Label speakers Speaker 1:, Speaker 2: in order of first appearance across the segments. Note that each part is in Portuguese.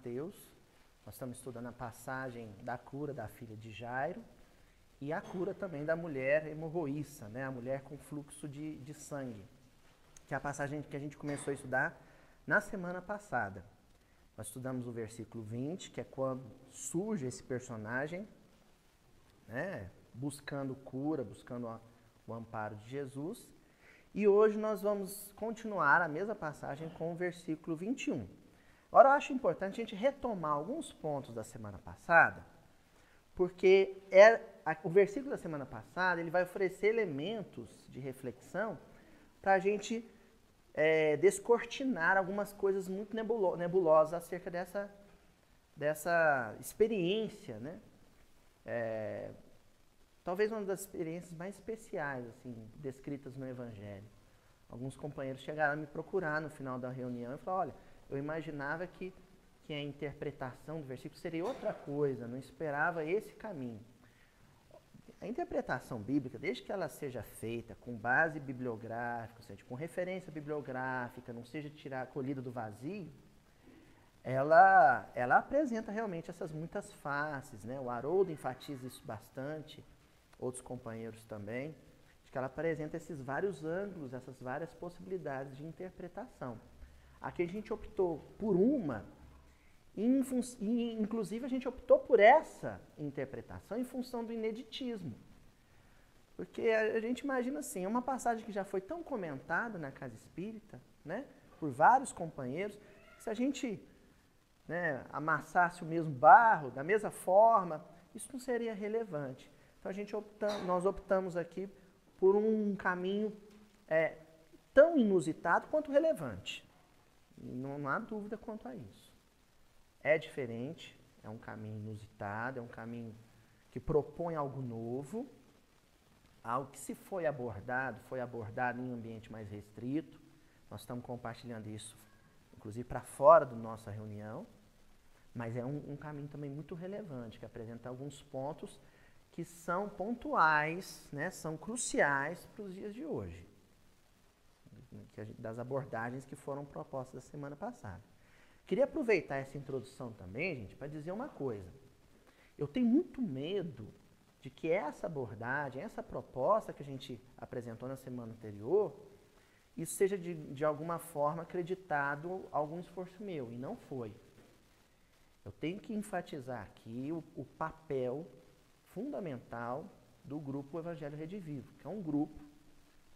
Speaker 1: Mateus. Nós estamos estudando a passagem da cura da filha de Jairo e a cura também da mulher hemorroíça, né? a mulher com fluxo de, de sangue, que é a passagem que a gente começou a estudar na semana passada. Nós estudamos o versículo 20, que é quando surge esse personagem, né? buscando cura, buscando o amparo de Jesus. E hoje nós vamos continuar a mesma passagem com o versículo 21. Agora eu acho importante a gente retomar alguns pontos da semana passada, porque é, a, o versículo da semana passada ele vai oferecer elementos de reflexão para a gente é, descortinar algumas coisas muito nebulo, nebulosas acerca dessa, dessa experiência, né? É, talvez uma das experiências mais especiais assim descritas no Evangelho. Alguns companheiros chegaram a me procurar no final da reunião e falaram: olha, eu imaginava que, que a interpretação do versículo seria outra coisa, não esperava esse caminho. A interpretação bíblica, desde que ela seja feita com base bibliográfica, ou seja, com referência bibliográfica, não seja tirar, colhida do vazio, ela, ela apresenta realmente essas muitas faces. Né? O Haroldo enfatiza isso bastante outros companheiros também, de que ela apresenta esses vários ângulos, essas várias possibilidades de interpretação. Aqui a gente optou por uma, e inclusive a gente optou por essa interpretação em função do ineditismo. Porque a gente imagina assim, é uma passagem que já foi tão comentada na casa espírita, né, por vários companheiros, se a gente né, amassasse o mesmo barro, da mesma forma, isso não seria relevante. Então a gente nós optamos aqui por um caminho é, tão inusitado quanto relevante. Não, não há dúvida quanto a isso. É diferente, é um caminho inusitado, é um caminho que propõe algo novo, algo que se foi abordado, foi abordado em um ambiente mais restrito. Nós estamos compartilhando isso, inclusive para fora da nossa reunião, mas é um, um caminho também muito relevante, que apresenta alguns pontos que são pontuais, né, são cruciais para os dias de hoje, das abordagens que foram propostas da semana passada. Queria aproveitar essa introdução também, gente, para dizer uma coisa. Eu tenho muito medo de que essa abordagem, essa proposta que a gente apresentou na semana anterior, isso seja de, de alguma forma acreditado algum esforço meu, e não foi. Eu tenho que enfatizar aqui o, o papel fundamental do grupo Evangelho Redivivo, que é um grupo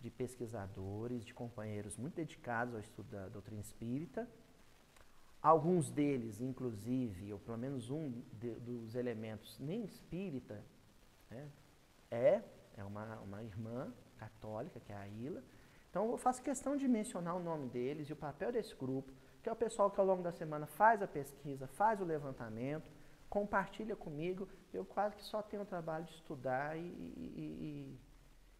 Speaker 1: de pesquisadores, de companheiros muito dedicados ao estudo da doutrina espírita. Alguns deles, inclusive, ou pelo menos um de, dos elementos nem espírita, né, é, é uma, uma irmã católica, que é a Ila. Então eu faço questão de mencionar o nome deles e o papel desse grupo, que é o pessoal que ao longo da semana faz a pesquisa, faz o levantamento, compartilha comigo. Eu quase que só tenho o trabalho de estudar e, e, e,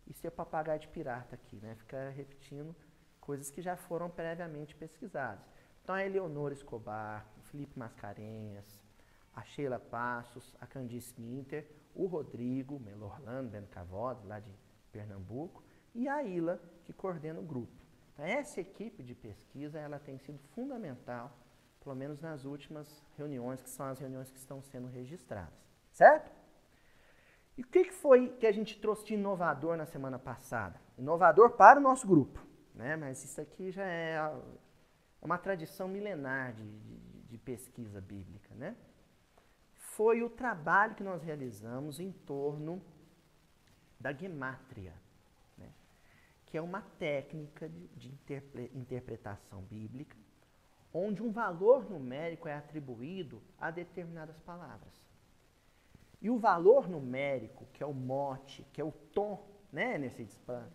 Speaker 1: e ser papagaio de pirata aqui, né? Ficar repetindo coisas que já foram previamente pesquisadas. Então, a Eleonora Escobar, o Felipe Mascarenhas, a Sheila Passos, a Candice Minter, o Rodrigo Melorlando Bento Cavodes, lá de Pernambuco, e a Ila, que coordena o grupo. Então, essa equipe de pesquisa ela tem sido fundamental pelo menos nas últimas reuniões, que são as reuniões que estão sendo registradas. Certo? E o que foi que a gente trouxe de inovador na semana passada? Inovador para o nosso grupo, né? mas isso aqui já é, é uma tradição milenar de, de, de pesquisa bíblica. Né? Foi o trabalho que nós realizamos em torno da gemátria, né? que é uma técnica de, de interpretação bíblica onde um valor numérico é atribuído a determinadas palavras. E o valor numérico, que é o mote, que é o tom, né, nesse para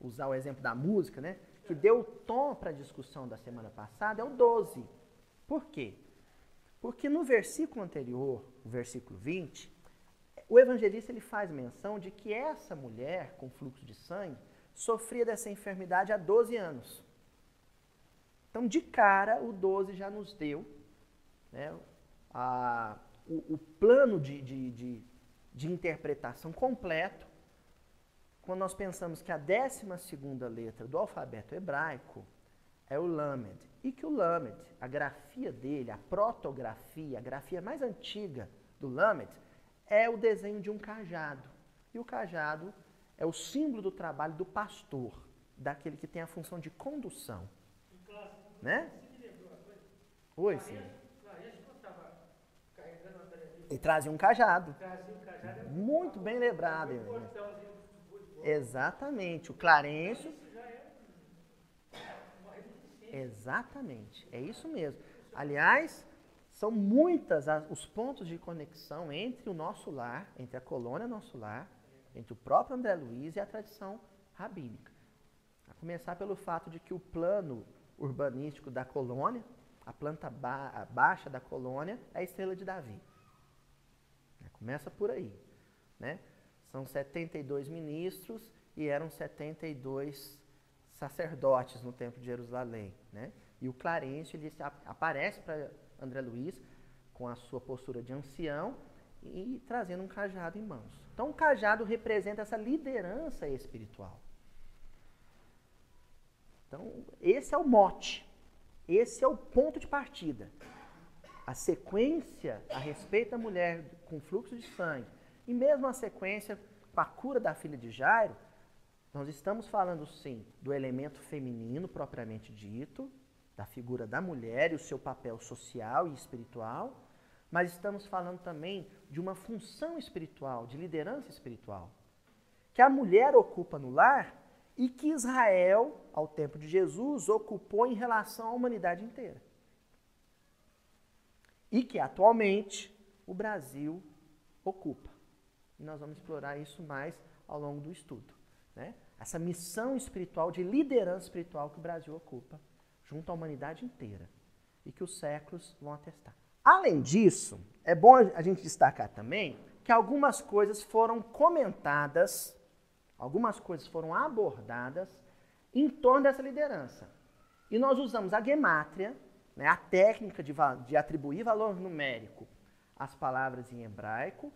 Speaker 1: usar o exemplo da música, né, que deu o tom para a discussão da semana passada, é o 12. Por quê? Porque no versículo anterior, o versículo 20, o evangelista ele faz menção de que essa mulher com fluxo de sangue sofria dessa enfermidade há 12 anos. Então, de cara, o 12 já nos deu né, a, o, o, plano de, de, de, de interpretação completo quando nós pensamos que a décima segunda letra do alfabeto hebraico é o Lamed, e que o Lamed, a grafia dele, a protografia, a grafia mais antiga do Lamed, é o desenho de um cajado. E o cajado é o símbolo do trabalho do pastor, daquele que tem a função de condução. Né? Oi, sim. E trazia um cajado. Muito bem lembrado. Exatamente. O Clarencio. Exatamente. É isso mesmo. Aliás, são muitas os pontos de conexão entre o nosso lar, entre a colônia nosso lar, entre o próprio André Luiz e a tradição rabínica. A começar pelo fato de que o plano urbanístico da colônia, a planta ba baixa da colônia, é a estrela de Davi. Começa por aí. Né? São 72 ministros e eram 72 sacerdotes no Templo de Jerusalém. Né? E o Clarencio ele aparece para André Luiz com a sua postura de ancião e trazendo um cajado em mãos. Então, o cajado representa essa liderança espiritual. Então, esse é o mote, esse é o ponto de partida. A sequência a respeito da mulher com fluxo de sangue, e mesmo a sequência com a cura da filha de Jairo, nós estamos falando sim do elemento feminino propriamente dito, da figura da mulher e o seu papel social e espiritual, mas estamos falando também de uma função espiritual, de liderança espiritual, que a mulher ocupa no lar e que Israel, ao tempo de Jesus, ocupou em relação à humanidade inteira. E que atualmente o Brasil ocupa. E nós vamos explorar isso mais ao longo do estudo. Né? Essa missão espiritual, de liderança espiritual que o Brasil ocupa junto à humanidade inteira e que os séculos vão atestar. Além disso, é bom a gente destacar também que algumas coisas foram comentadas, algumas coisas foram abordadas em torno dessa liderança. E nós usamos a gemátria, né, a técnica de, de atribuir valor numérico às palavras em hebraico,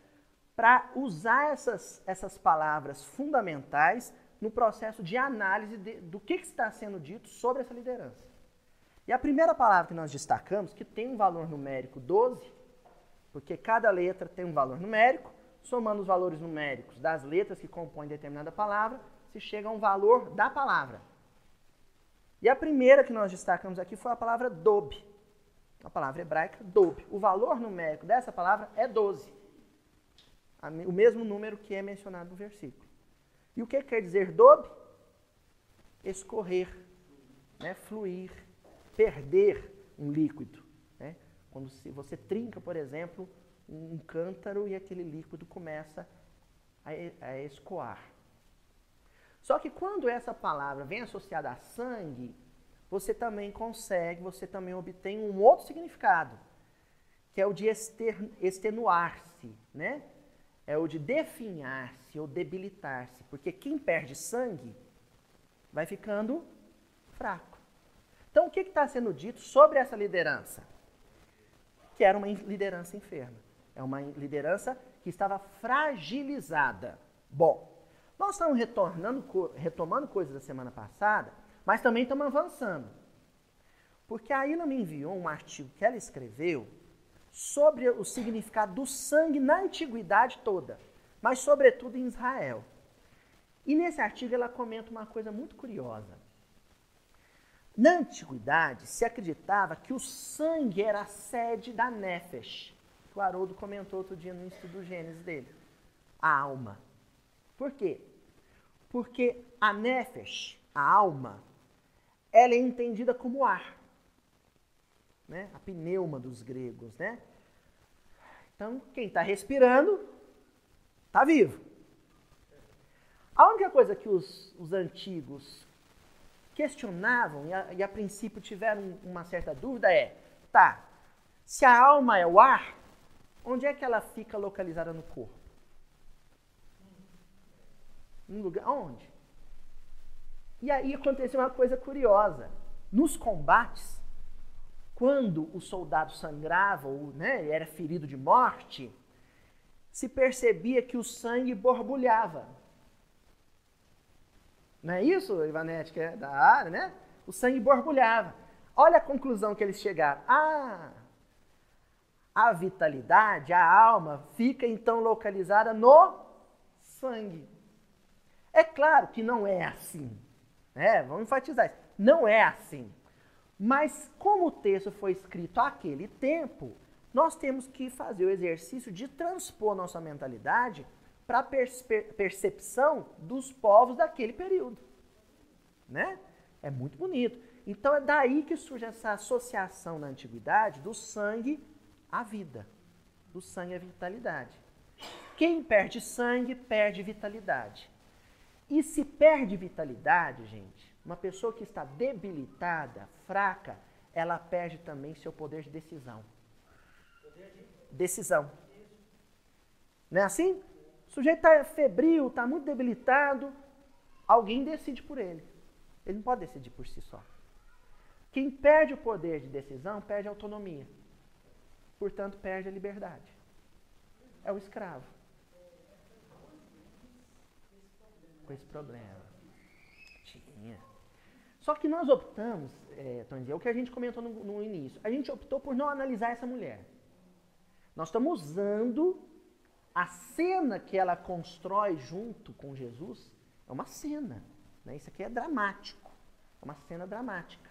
Speaker 1: para usar essas, essas palavras fundamentais no processo de análise de, do que, que está sendo dito sobre essa liderança. E a primeira palavra que nós destacamos, que tem um valor numérico 12, porque cada letra tem um valor numérico, somando os valores numéricos das letras que compõem determinada palavra, se chega a um valor da palavra. E a primeira que nós destacamos aqui foi a palavra dob, a palavra hebraica dob. O valor numérico dessa palavra é 12, o mesmo número que é mencionado no versículo. E o que quer dizer dob? Escorrer, né? fluir, perder um líquido. Né? Quando você trinca, por exemplo, um cântaro e aquele líquido começa a, a escoar. Só que quando essa palavra vem associada a sangue, você também consegue, você também obtém um outro significado, que é o de extenuar-se, né? É o de definhar-se ou debilitar-se, porque quem perde sangue vai ficando fraco. Então, o que está sendo dito sobre essa liderança? Que era uma liderança enferma. É uma liderança que estava fragilizada. Bom, nós estamos retornando, retomando coisas da semana passada, mas também estamos avançando. Porque a Ina me enviou um artigo que ela escreveu sobre o significado do sangue na antiguidade toda, mas sobretudo em Israel. E nesse artigo ela comenta uma coisa muito curiosa. Na antiguidade, se acreditava que o sangue era a sede da Nefesh, o Haroldo comentou outro dia no estudo do Gênesis dele. A alma. Por quê? Porque a Nefesh, a alma, ela é entendida como ar. Né? A pneuma dos gregos, né? Então, quem está respirando, está vivo. A única coisa que os, os antigos questionavam e a, e a princípio tiveram uma certa dúvida é, tá, se a alma é o ar, onde é que ela fica localizada no corpo? Um lugar onde? E aí aconteceu uma coisa curiosa. Nos combates, quando o soldado sangrava ou né, era ferido de morte, se percebia que o sangue borbulhava. Não é isso, Ivanete, que é da área, né? O sangue borbulhava. Olha a conclusão que eles chegaram. Ah, a vitalidade, a alma, fica então localizada no sangue. É claro que não é assim. Né? Vamos enfatizar isso. Não é assim. Mas como o texto foi escrito àquele tempo, nós temos que fazer o exercício de transpor nossa mentalidade para a percepção dos povos daquele período. Né? É muito bonito. Então é daí que surge essa associação na antiguidade do sangue à vida, do sangue à vitalidade. Quem perde sangue perde vitalidade. E se perde vitalidade, gente, uma pessoa que está debilitada, fraca, ela perde também seu poder de decisão. Decisão. Não é assim? O sujeito está febril, está muito debilitado, alguém decide por ele. Ele não pode decidir por si só. Quem perde o poder de decisão perde a autonomia. Portanto, perde a liberdade. É o escravo. Com esse problema. Tinha. Só que nós optamos, é, Tony, é o que a gente comentou no, no início, a gente optou por não analisar essa mulher. Nós estamos usando a cena que ela constrói junto com Jesus, é uma cena. Né? Isso aqui é dramático. É uma cena dramática.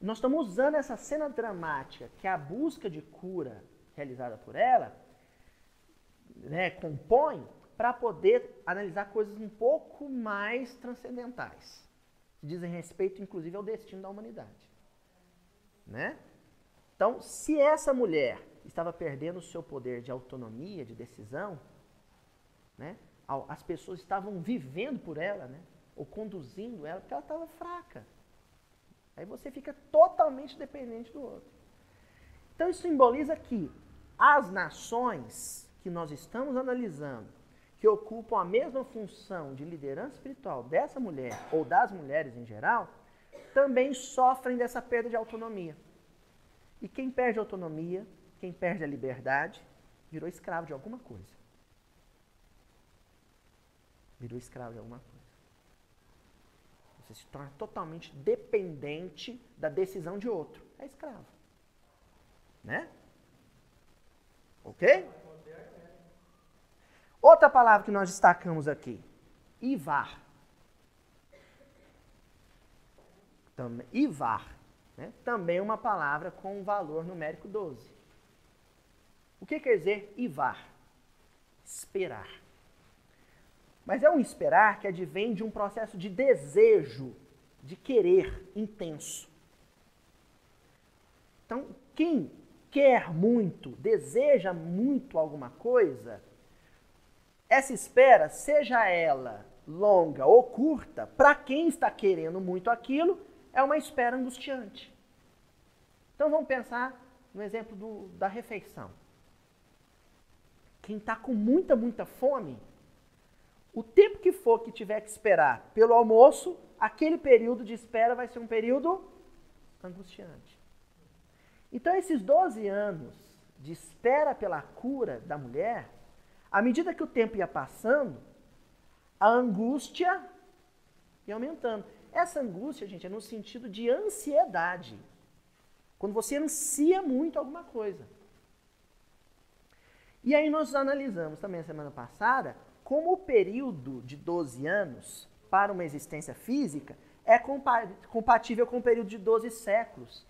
Speaker 1: Nós estamos usando essa cena dramática, que é a busca de cura realizada por ela, né, compõe, para poder analisar coisas um pouco mais transcendentais, que dizem respeito, inclusive, ao destino da humanidade. Né? Então, se essa mulher estava perdendo o seu poder de autonomia, de decisão, né, as pessoas estavam vivendo por ela, né, ou conduzindo ela, porque ela estava fraca. Aí você fica totalmente dependente do outro. Então isso simboliza que as nações que nós estamos analisando, que ocupam a mesma função de liderança espiritual dessa mulher ou das mulheres em geral, também sofrem dessa perda de autonomia. E quem perde a autonomia, quem perde a liberdade, virou escravo de alguma coisa. Virou escravo de alguma coisa. Você se torna totalmente dependente da decisão de outro. É escravo. Né? Ok? Outra palavra que nós destacamos aqui. Ivar. Também, Ivar. Né? Também uma palavra com um valor numérico 12. O que quer dizer Ivar? Esperar. Mas é um esperar que advém de um processo de desejo, de querer intenso. Então, quem quer muito, deseja muito alguma coisa, essa espera, seja ela longa ou curta, para quem está querendo muito aquilo, é uma espera angustiante. Então vamos pensar no exemplo do, da refeição. Quem está com muita, muita fome, o tempo que for que tiver que esperar pelo almoço, aquele período de espera vai ser um período angustiante. Então, esses 12 anos de espera pela cura da mulher, à medida que o tempo ia passando, a angústia ia aumentando. Essa angústia, gente, é no sentido de ansiedade. Quando você ansia muito alguma coisa. E aí nós analisamos também a semana passada como o período de 12 anos para uma existência física é compatível com o período de 12 séculos,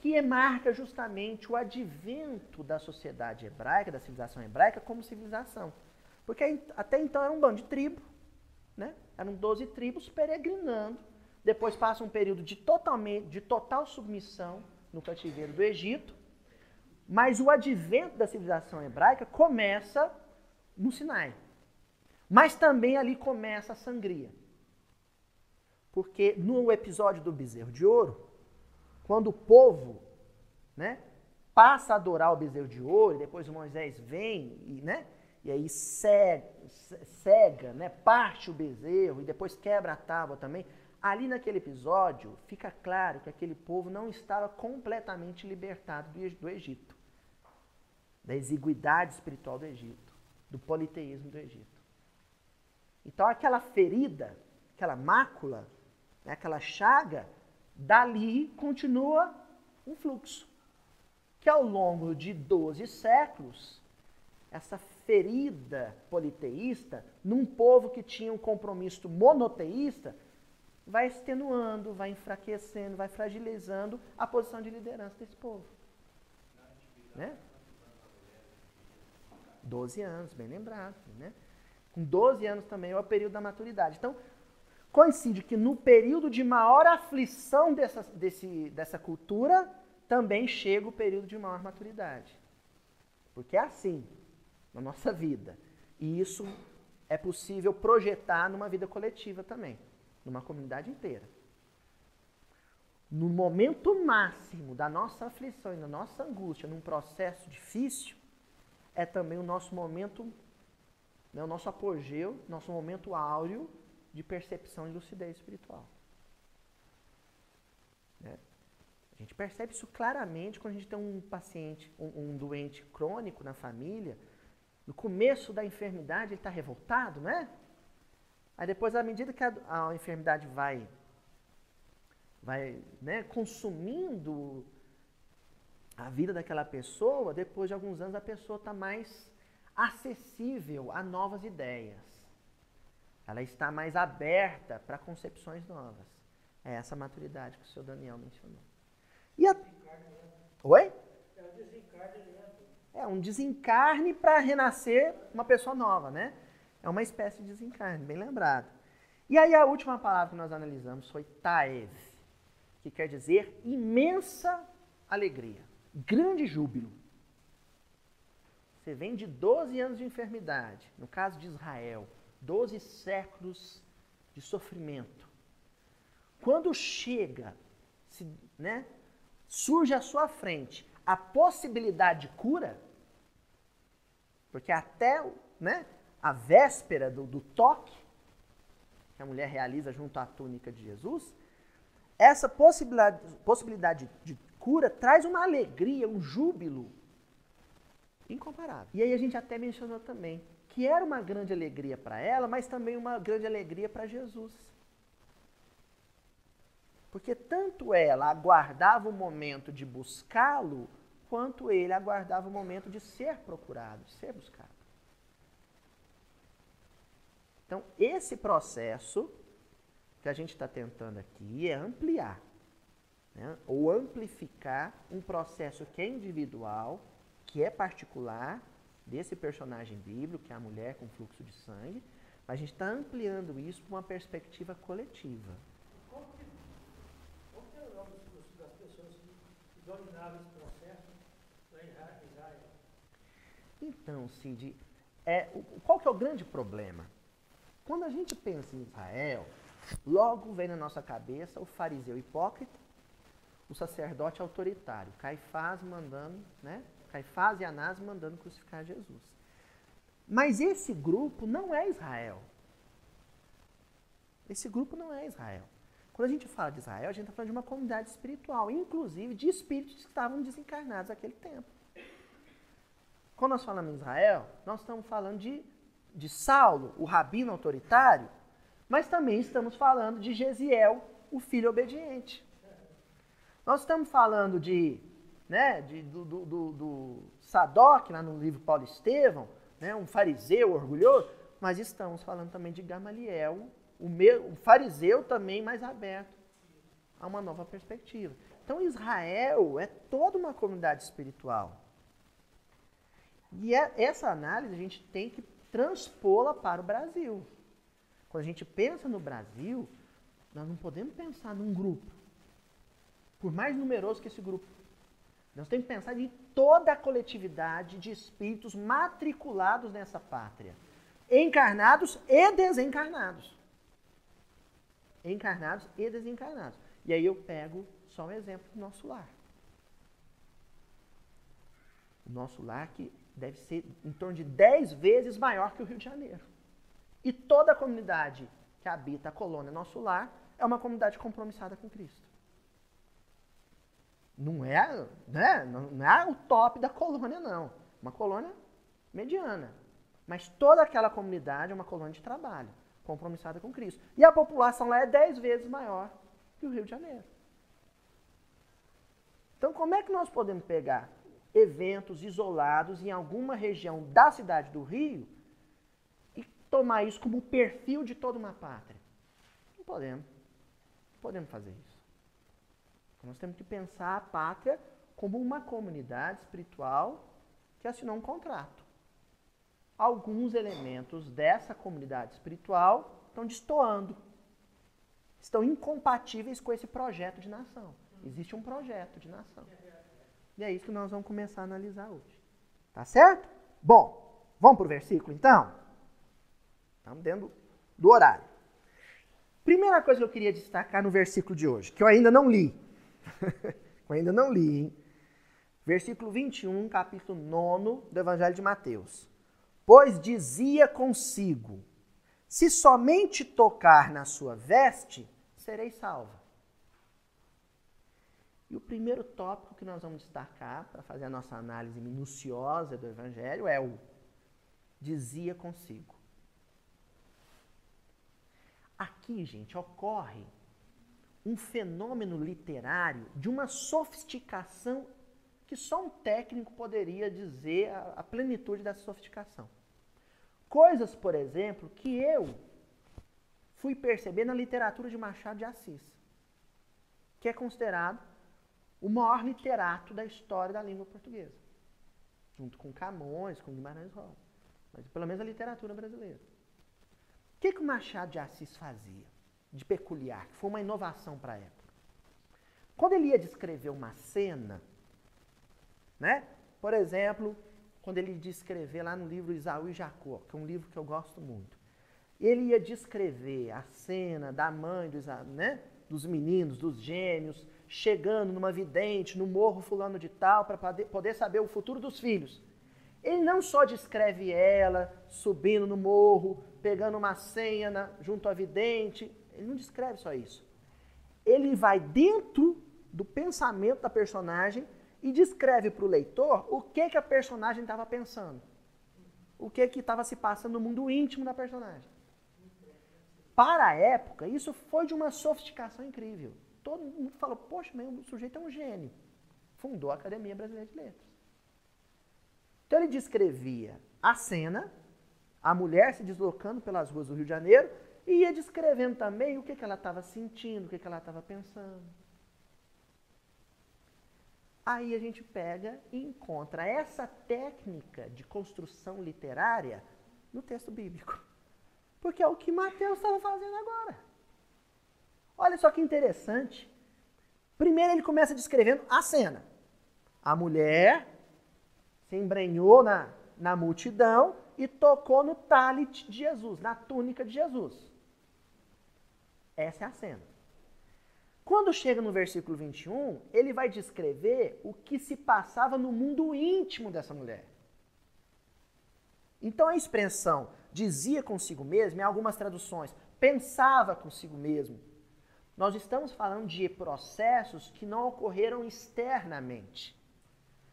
Speaker 1: que marca justamente o advento da sociedade hebraica, da civilização hebraica, como civilização. Porque até então era um bando de tribo, né? eram 12 tribos peregrinando, depois passa um período de, totalmente, de total submissão no cativeiro do Egito, mas o advento da civilização hebraica começa no Sinai. Mas também ali começa a sangria. Porque no episódio do bezerro de ouro, quando o povo né, passa a adorar o bezerro de ouro, e depois Moisés vem e, né, e aí cega, cega né, parte o bezerro e depois quebra a tábua também, ali naquele episódio fica claro que aquele povo não estava completamente libertado do Egito, da exiguidade espiritual do Egito, do politeísmo do Egito. Então aquela ferida, aquela mácula, né, aquela chaga, dali continua um fluxo. Que ao longo de 12 séculos, essa ferida politeísta, num povo que tinha um compromisso monoteísta, vai extenuando, vai enfraquecendo, vai fragilizando a posição de liderança desse povo. Né? 12 anos, bem lembrado. Né? Com 12 anos também é o período da maturidade. Então, coincide que no período de maior aflição dessa, desse, dessa cultura, também chega o período de maior maturidade. Porque é assim na nossa vida. E isso é possível projetar numa vida coletiva também, numa comunidade inteira. No momento máximo da nossa aflição e da nossa angústia, num processo difícil, é também o nosso momento, né, o nosso apogeu, nosso momento áureo de percepção e lucidez espiritual. Né? A gente percebe isso claramente quando a gente tem um paciente, um, um doente crônico na família, no começo da enfermidade ele está revoltado, né? Aí depois, à medida que a, a enfermidade vai, vai né, consumindo a vida daquela pessoa, depois de alguns anos a pessoa está mais acessível a novas ideias. Ela está mais aberta para concepções novas. É essa maturidade que o senhor Daniel mencionou. E a... Oi? É é um desencarne para renascer uma pessoa nova, né? É uma espécie de desencarne, bem lembrado. E aí a última palavra que nós analisamos foi taev, que quer dizer imensa alegria, grande júbilo. Você vem de 12 anos de enfermidade, no caso de Israel, 12 séculos de sofrimento. Quando chega, se, né, surge à sua frente a possibilidade de cura, porque até né, a véspera do, do toque, que a mulher realiza junto à túnica de Jesus, essa possibilidade, possibilidade de cura traz uma alegria, um júbilo incomparável. E aí a gente até mencionou também que era uma grande alegria para ela, mas também uma grande alegria para Jesus. Porque tanto ela aguardava o momento de buscá-lo, quanto ele aguardava o momento de ser procurado, de ser buscado. Então, esse processo que a gente está tentando aqui é ampliar, né? ou amplificar um processo que é individual, que é particular, desse personagem bíblico, que é a mulher com fluxo de sangue, mas a gente está ampliando isso para uma perspectiva coletiva. Então, Cid, é, qual que é o grande problema? Quando a gente pensa em Israel, logo vem na nossa cabeça o fariseu hipócrita, o sacerdote autoritário, Caifás mandando, né? Caifás e Anás mandando crucificar Jesus. Mas esse grupo não é Israel. Esse grupo não é Israel. Quando a gente fala de Israel, a gente está falando de uma comunidade espiritual, inclusive de espíritos que estavam desencarnados naquele tempo. Quando nós falamos em Israel, nós estamos falando de, de Saulo, o rabino autoritário, mas também estamos falando de Gesiel, o filho obediente. Nós estamos falando de, né, de, do, do, do, do Sadoc, lá no livro Paulo Estevão, né, um fariseu orgulhoso, mas estamos falando também de Gamaliel, o, meu, o fariseu também mais aberto a uma nova perspectiva. Então Israel é toda uma comunidade espiritual. E é, essa análise a gente tem que transpô-la para o Brasil. Quando a gente pensa no Brasil, nós não podemos pensar num grupo, por mais numeroso que esse grupo. Nós temos que pensar em toda a coletividade de espíritos matriculados nessa pátria, encarnados e desencarnados. Encarnados e desencarnados. E aí eu pego só um exemplo do nosso lar. O nosso lar que deve ser em torno de 10 vezes maior que o Rio de Janeiro. E toda a comunidade que habita a colônia Nosso Lar é uma comunidade compromissada com Cristo. Não é, né, não é o top da colônia, não. Uma colônia mediana. Mas toda aquela comunidade é uma colônia de trabalho. compromissada com Cristo. E a população lá é dez vezes maior que o Rio de Janeiro. Então, como é que nós podemos pegar eventos isolados em alguma região da cidade do Rio e tomar isso como perfil de toda uma pátria? Não podemos. Não podemos fazer isso. Nós temos que pensar a pátria como uma comunidade espiritual que assinou um contrato. Alguns elementos dessa comunidade espiritual estão destoando, estão incompatíveis com esse projeto de nação. Existe um projeto de nação. E é isso que nós vamos começar a analisar hoje. Tá certo? Bom, vamos para o versículo então? Estamos dentro do horário. Primeira coisa que eu queria destacar no versículo de hoje, que eu ainda não li. eu ainda não li, hein? Versículo 21, capítulo 9 do Evangelho de Mateus. Pois dizia consigo: Se somente tocar na sua veste, serei salva. E o primeiro tópico que nós vamos destacar para fazer a nossa análise minuciosa do Evangelho é o dizia consigo. Aqui, gente, ocorre um fenômeno literário de uma sofisticação que só um técnico poderia dizer a, a plenitude dessa sofisticação. Coisas, por exemplo, que eu fui perceber na literatura de Machado de Assis, que é considerado o maior literato da história da língua portuguesa, junto com Camões, com Guimarães Rosa, mas pelo menos a literatura brasileira. O que, que o Machado de Assis fazia? De peculiar, que foi uma inovação para a época. Quando ele ia descrever uma cena, né? Por exemplo, quando ele descrever lá no livro Isaú e Jacó, que é um livro que eu gosto muito. Ele ia descrever a cena da mãe do Isaú, né? dos meninos, dos gêmeos, chegando numa vidente, no morro fulano de tal, para poder saber o futuro dos filhos. Ele não só descreve ela subindo no morro, pegando uma senha na, junto à vidente, ele não descreve só isso. Ele vai dentro do pensamento da personagem e descreve para o leitor o que, que a personagem estava pensando. O que estava se passando no mundo íntimo da personagem. Para a época, isso foi de uma sofisticação incrível. Todo mundo falou, poxa, meu, o sujeito é um gênio. Fundou a Academia Brasileira de Letras. Então ele descrevia a cena, a mulher se deslocando pelas ruas do Rio de Janeiro, e ia descrevendo também o que, que ela estava sentindo, o que, que ela estava pensando. Aí a gente pega e encontra essa técnica de construção literária no texto bíblico. Porque é o que Mateus estava fazendo agora. Olha só que interessante. Primeiro ele começa descrevendo a cena. A mulher se embrenhou na, na multidão e tocou no talit de Jesus, na túnica de Jesus. Essa é a cena. Quando chega no versículo 21, ele vai descrever o que se passava no mundo íntimo dessa mulher. Então a expressão dizia consigo mesmo, em algumas traduções, pensava consigo mesmo. Nós estamos falando de processos que não ocorreram externamente.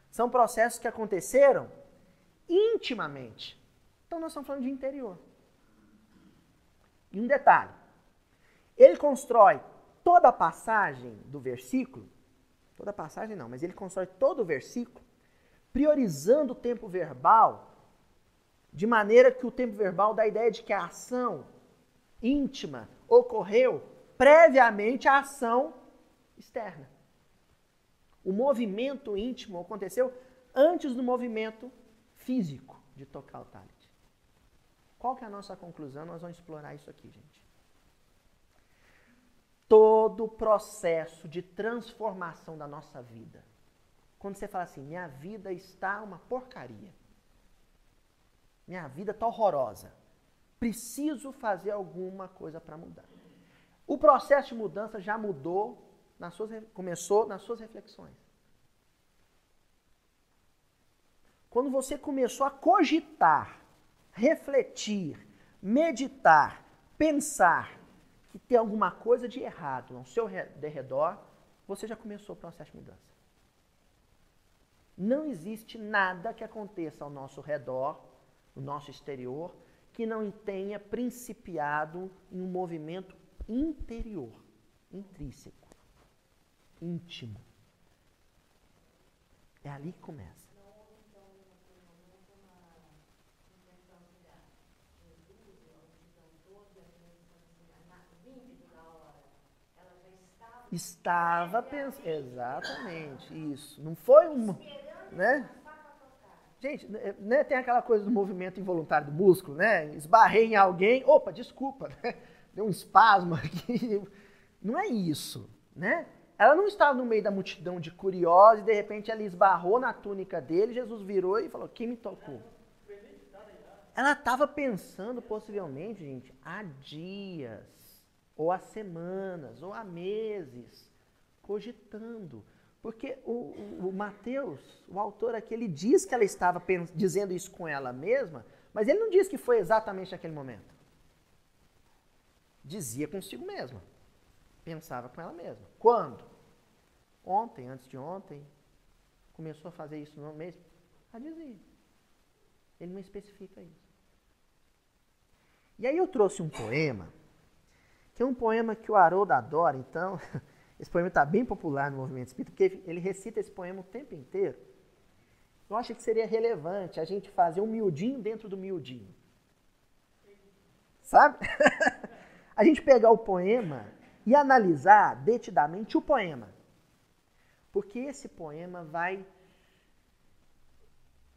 Speaker 1: São processos que aconteceram intimamente. Então nós estamos falando de interior. E um detalhe: ele constrói toda a passagem do versículo, toda a passagem não, mas ele constrói todo o versículo, priorizando o tempo verbal, de maneira que o tempo verbal dá a ideia de que a ação íntima ocorreu previamente à ação externa. O movimento íntimo aconteceu antes do movimento físico de tocar o talit. Qual que é a nossa conclusão? Nós vamos explorar isso aqui, gente todo o processo de transformação da nossa vida. Quando você fala assim, minha vida está uma porcaria. Minha vida está horrorosa. Preciso fazer alguma coisa para mudar. O processo de mudança já mudou, nas suas, começou nas suas reflexões. Quando você começou a cogitar, refletir, meditar, pensar que tem alguma coisa de errado ao seu redor, você já começou o processo de mudança. Não existe nada que aconteça ao nosso redor, no nosso exterior, que não tenha principiado em um movimento interior, intrínseco, íntimo. É ali que começa. Estava pensando. Exatamente, isso. Não foi um. Né? Gente, né, tem aquela coisa do movimento involuntário do músculo, né? Esbarrei em alguém, opa, desculpa, né? deu um espasmo aqui. Não é isso, né? Ela não estava no meio da multidão de curiosos e de repente ela esbarrou na túnica dele, Jesus virou e falou: Quem me tocou? Ela estava pensando, possivelmente, gente, há dias ou há semanas, ou há meses, cogitando. Porque o, o, o Mateus, o autor aqui, ele diz que ela estava dizendo isso com ela mesma, mas ele não diz que foi exatamente naquele momento. Dizia consigo mesma. Pensava com ela mesma. Quando? Ontem, antes de ontem. Começou a fazer isso no mês? Ela dizia. Ele não especifica isso. E aí eu trouxe um poema tem um poema que o Haroldo adora, então, esse poema está bem popular no movimento espírita, porque ele recita esse poema o tempo inteiro. Eu acho que seria relevante a gente fazer um miudinho dentro do miudinho. Sabe? a gente pegar o poema e analisar detidamente o poema. Porque esse poema vai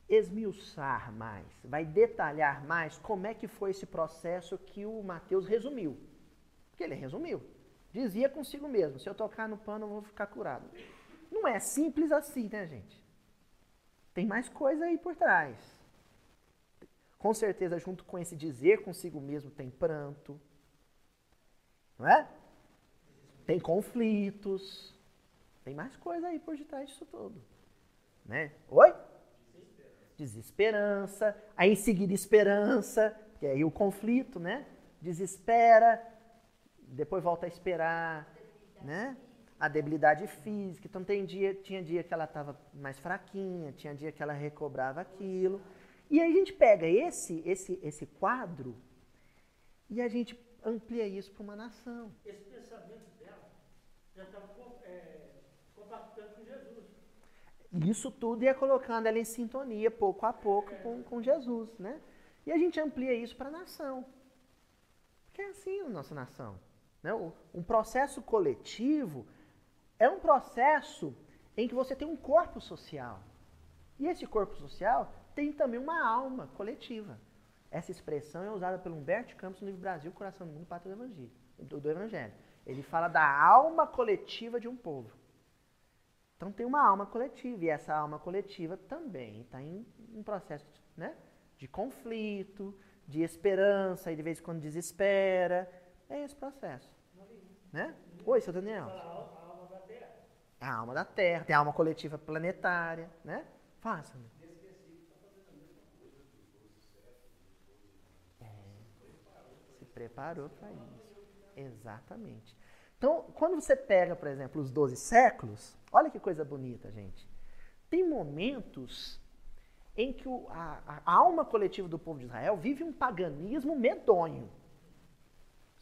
Speaker 1: esmiuçar mais, vai detalhar mais como é que foi esse processo que o Mateus resumiu. Porque ele resumiu. Dizia consigo mesmo: se eu tocar no pano, eu vou ficar curado. Não é simples assim, né, gente? Tem mais coisa aí por trás. Com certeza, junto com esse dizer consigo mesmo, tem pranto. Não é? Tem conflitos. Tem mais coisa aí por detrás disso tudo. Né? Oi? Desesperança. Aí em seguida esperança, que é aí o conflito, né? Desespera, depois volta a esperar, né? A debilidade física. Então tem dia, tinha dia que ela estava mais fraquinha, tinha dia que ela recobrava aquilo. E aí a gente pega esse, esse, esse quadro e a gente amplia isso para uma nação.
Speaker 2: Esse pensamento dela já estava é, compactando com Jesus.
Speaker 1: Isso tudo ia colocando ela em sintonia, pouco a pouco, com, com Jesus, né? E a gente amplia isso para a nação. Porque é assim a nossa nação. Né? Um processo coletivo é um processo em que você tem um corpo social. E esse corpo social tem também uma alma coletiva. Essa expressão é usada pelo Humberto Campos no livro Brasil, Coração do Mundo, Pátria do Evangelho, do, do Evangelho. Ele fala da alma coletiva de um povo. Então tem uma alma coletiva, e essa alma coletiva também está em um processo né, de conflito, de esperança, e de vez em quando desespera, é esse processo. Né? Oi, seu Daniel.
Speaker 2: A alma da Terra.
Speaker 1: A alma da Terra, tem a alma coletiva planetária, né? Faça. -me. É, se preparou para isso. Exatamente. Então, quando você pega, por exemplo, os 12 séculos, olha que coisa bonita, gente. Tem momentos em que o, a, a, alma coletiva do povo de Israel vive um paganismo medonho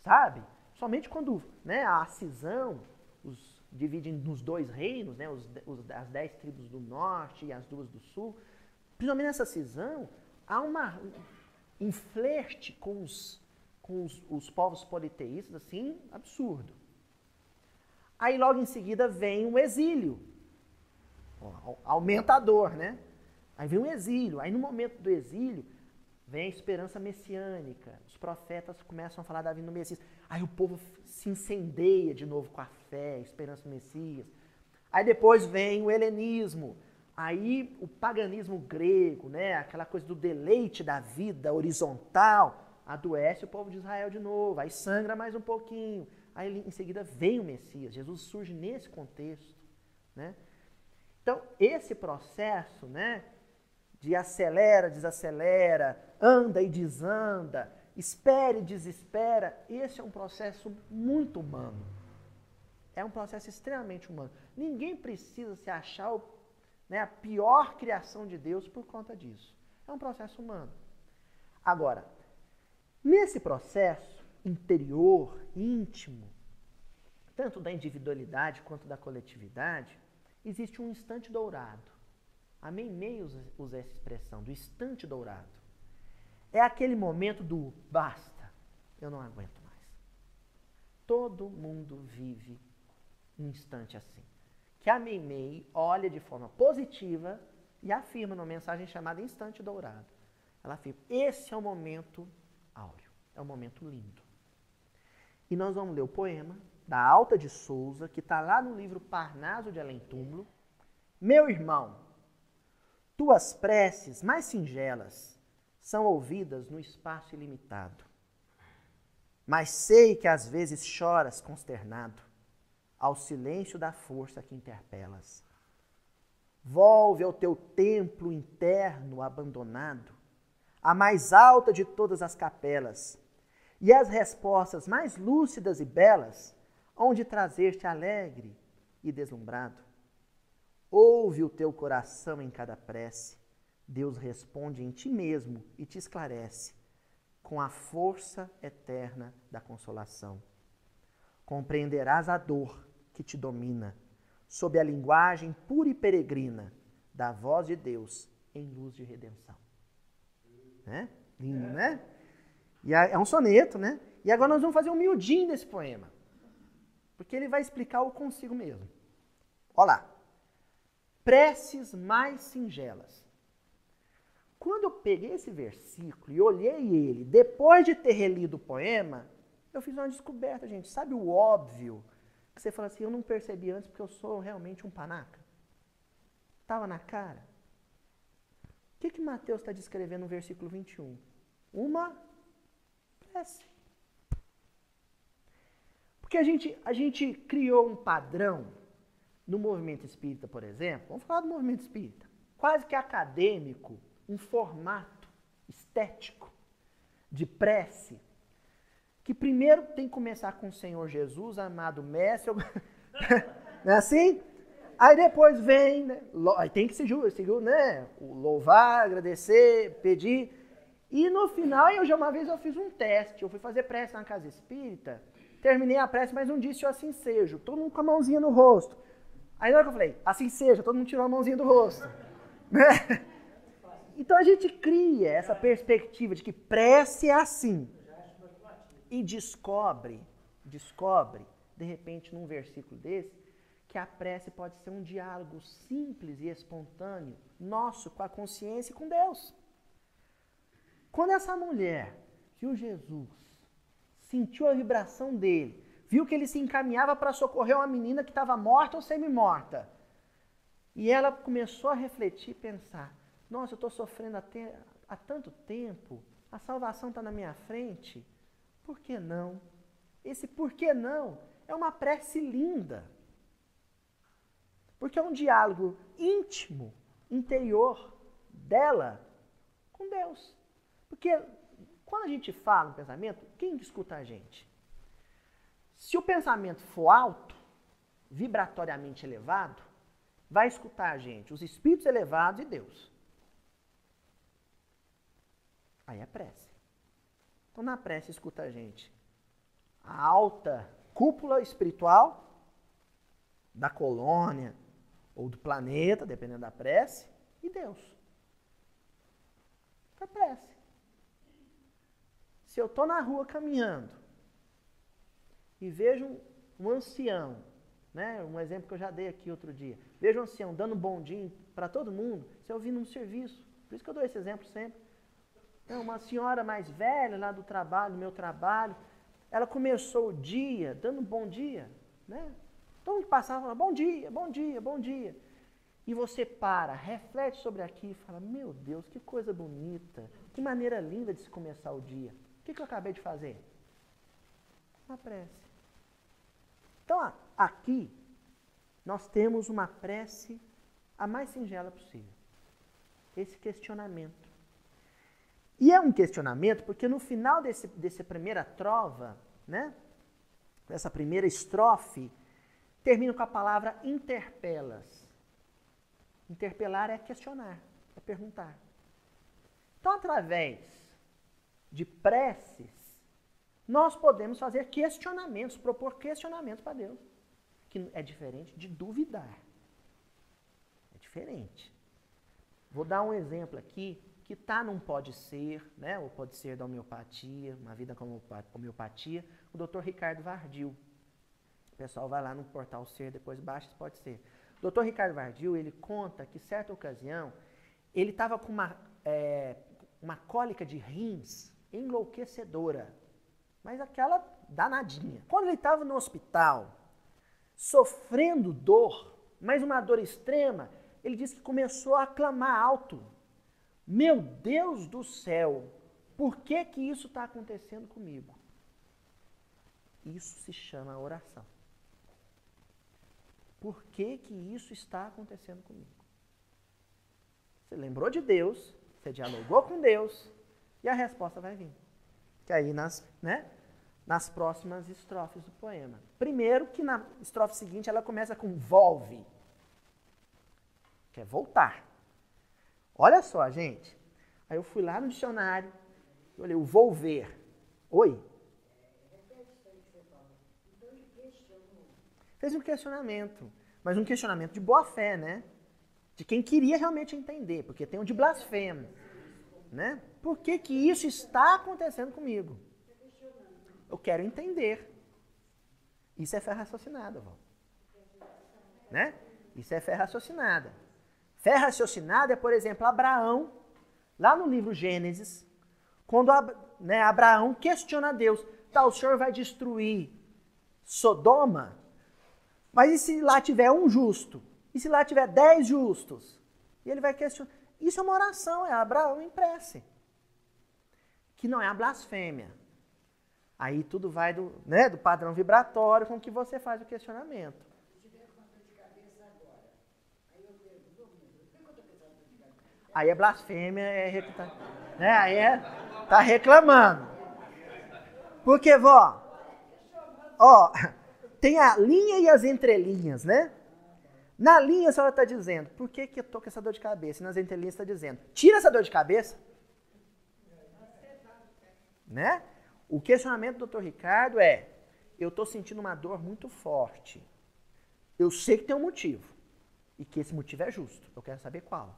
Speaker 1: sabe? Somente quando né, a cisão os divide nos dois reinos, né, os, os, as dez tribos do norte e as duas do sul, principalmente nessa cisão, há uma, um flerte com os, com os, os povos politeístas, assim, absurdo. Aí logo em seguida vem um exílio, aumentador, né? Aí vem um exílio. Aí no momento do exílio, Vem a esperança messiânica. Os profetas começam a falar da vinda do Messias. Aí o povo se incendeia de novo com a fé, a esperança do Messias. Aí depois vem o helenismo. Aí o paganismo grego, né? aquela coisa do deleite da vida horizontal, adoece o povo de Israel de novo. Aí sangra mais um pouquinho. Aí em seguida vem o Messias. Jesus surge nesse contexto. Né? Então, esse processo né, de acelera, desacelera, anda e desanda, espere e desespera, esse é um processo muito humano. É um processo extremamente humano. Ninguém precisa se achar o, né, a pior criação de Deus por conta disso. É um processo humano. Agora, Nesse processo interior, íntimo, tanto da individualidade quanto da coletividade, existe um instante dourado. A Meimei usa, usa essa expressão, do instante dourado. É aquele momento do basta, eu não aguento mais. Todo mundo vive um instante assim. Que a Meimei olha de forma positiva e afirma numa mensagem chamada Instante Dourado. Ela afirma: esse é o momento áureo, é o momento lindo. E nós vamos ler o poema da Alta de Souza, que está lá no livro Parnaso de Além Túmulo. Meu irmão, tuas preces mais singelas são ouvidas no espaço ilimitado. Mas sei que às vezes choras consternado ao silêncio da força que interpelas. Volve ao teu templo interno abandonado, a mais alta de todas as capelas, e as respostas mais lúcidas e belas onde trazer-te alegre e deslumbrado. Ouve o teu coração em cada prece. Deus responde em ti mesmo e te esclarece com a força eterna da consolação. Compreenderás a dor que te domina sob a linguagem pura e peregrina da voz de Deus em luz de redenção. Né? Lindo, né? E é um soneto, né? E agora nós vamos fazer um miudinho desse poema. Porque ele vai explicar o consigo mesmo. Olha lá. Preces mais singelas. Quando eu peguei esse versículo e olhei ele, depois de ter relido o poema, eu fiz uma descoberta, gente. Sabe o óbvio? Que você fala assim, eu não percebi antes porque eu sou realmente um panaca. Estava na cara. O que, que Mateus está descrevendo no versículo 21? Uma prece. Porque a gente, a gente criou um padrão no movimento espírita, por exemplo, vamos falar do movimento espírita, quase que acadêmico, um formato estético de prece, que primeiro tem que começar com o Senhor Jesus, amado mestre, não é assim? Aí depois vem, né? Aí tem que seguir, seguir né? louvar, agradecer, pedir. E no final, eu já uma vez eu fiz um teste, eu fui fazer prece na casa espírita, Terminei a prece, mas não disse o assim seja. Todo mundo com a mãozinha no rosto. Aí na hora que eu falei, assim seja, todo mundo tirou a mãozinha do rosto. Né? Então a gente cria essa perspectiva de que prece é assim. E descobre, descobre, de repente, num versículo desse, que a prece pode ser um diálogo simples e espontâneo, nosso com a consciência e com Deus. Quando essa mulher viu Jesus sentiu a vibração dele, viu que ele se encaminhava para socorrer uma menina que estava morta ou semi-morta. E ela começou a refletir e pensar: nossa, eu estou sofrendo até, há tanto tempo, a salvação está na minha frente, por que não? Esse por que não é uma prece linda. Porque é um diálogo íntimo, interior dela com Deus. Porque quando a gente fala um pensamento, quem escuta a gente? Se o pensamento for alto, vibratoriamente elevado, vai escutar a gente os espíritos elevados e Deus. Aí é prece. Então na prece escuta a gente a alta cúpula espiritual da colônia ou do planeta, dependendo da prece, e Deus. É prece. Se eu estou na rua caminhando e vejo um, um ancião, né? um exemplo que eu já dei aqui outro dia, vejo um ancião dando um bom dia para todo mundo, eu vim num serviço, por isso que eu dou esse exemplo sempre. Então, uma senhora mais velha lá do trabalho, do meu trabalho, ela começou o dia dando um bom dia, né? Todo mundo passava falando, bom dia, bom dia, bom dia. E você para, reflete sobre aquilo e fala, meu Deus, que coisa bonita, que maneira linda de se começar o dia que, que eu acabei de fazer? Uma prece. Então, aqui, nós temos uma prece a mais singela possível. Esse questionamento. E é um questionamento porque no final desse, dessa primeira trova, né, dessa primeira estrofe, termina com a palavra interpelas. Interpelar é questionar, é perguntar. Então, através de preces, nós podemos fazer questionamentos, propor questionamentos para Deus. Que é diferente de duvidar. É diferente. Vou dar um exemplo aqui que tá num pode ser, né? Ou pode ser da homeopatia, uma vida com homeopatia, o Dr. Ricardo Vardil. O pessoal vai lá no portal Ser, depois baixa, pode ser. O Dr. Ricardo Vardil, ele conta que certa ocasião ele estava com uma, é, uma cólica de rins enlouquecedora, mas aquela danadinha. Quando ele estava no hospital, sofrendo dor, mas uma dor extrema, ele disse que começou a clamar alto: Meu Deus do céu, por que que isso está acontecendo comigo? Isso se chama oração. Por que que isso está acontecendo comigo? Você lembrou de Deus, você dialogou com Deus e a resposta vai vir. Que aí nas, né, nas próximas estrofes do poema. Primeiro que na estrofe seguinte ela começa com volve. Que é voltar. Olha só, gente. Aí eu fui lá no dicionário, eu olhei o volver. Oi? Fez um questionamento, mas um questionamento de boa fé, né? de quem queria realmente entender, porque tem um de blasfemo. Né? Por que, que isso está acontecendo comigo? Eu quero entender. Isso é fé raciocinada, vó. Né? Isso é fé raciocinada. Fé raciocinada é, por exemplo, Abraão, lá no livro Gênesis, quando né, Abraão questiona Deus, tá, o senhor vai destruir Sodoma, mas e se lá tiver um justo? E se lá tiver dez justos? E ele vai questionar. Isso é uma oração, é Abraão em prece. Que não é a blasfêmia. Aí tudo vai do, né, do padrão vibratório com que você faz o questionamento. Aí é blasfêmia, é, né, aí é, tá reclamando. Porque, vó, ó, tem a linha e as entrelinhas, né? Na linha a senhora está dizendo, por que, que eu estou com essa dor de cabeça? E nas entrelinhas está dizendo, tira essa dor de cabeça. Né? O questionamento do Dr. Ricardo é, eu estou sentindo uma dor muito forte. Eu sei que tem um motivo. E que esse motivo é justo. Eu quero saber qual.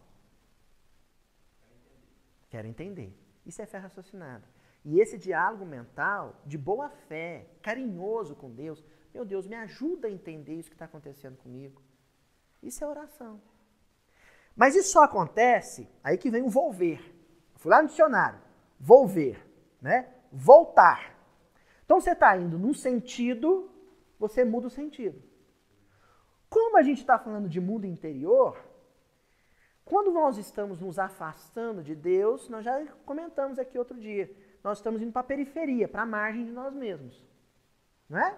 Speaker 1: Quero entender. Isso é fé raciocinada. E esse diálogo mental, de boa fé, carinhoso com Deus, meu Deus, me ajuda a entender isso que está acontecendo comigo. Isso é oração. Mas isso só acontece, aí que vem o volver. Fui lá no dicionário. Volver, né? Voltar. Então você está indo num sentido, você muda o sentido. Como a gente está falando de mundo interior, quando nós estamos nos afastando de Deus, nós já comentamos aqui outro dia, nós estamos indo para a periferia, para a margem de nós mesmos. Não é?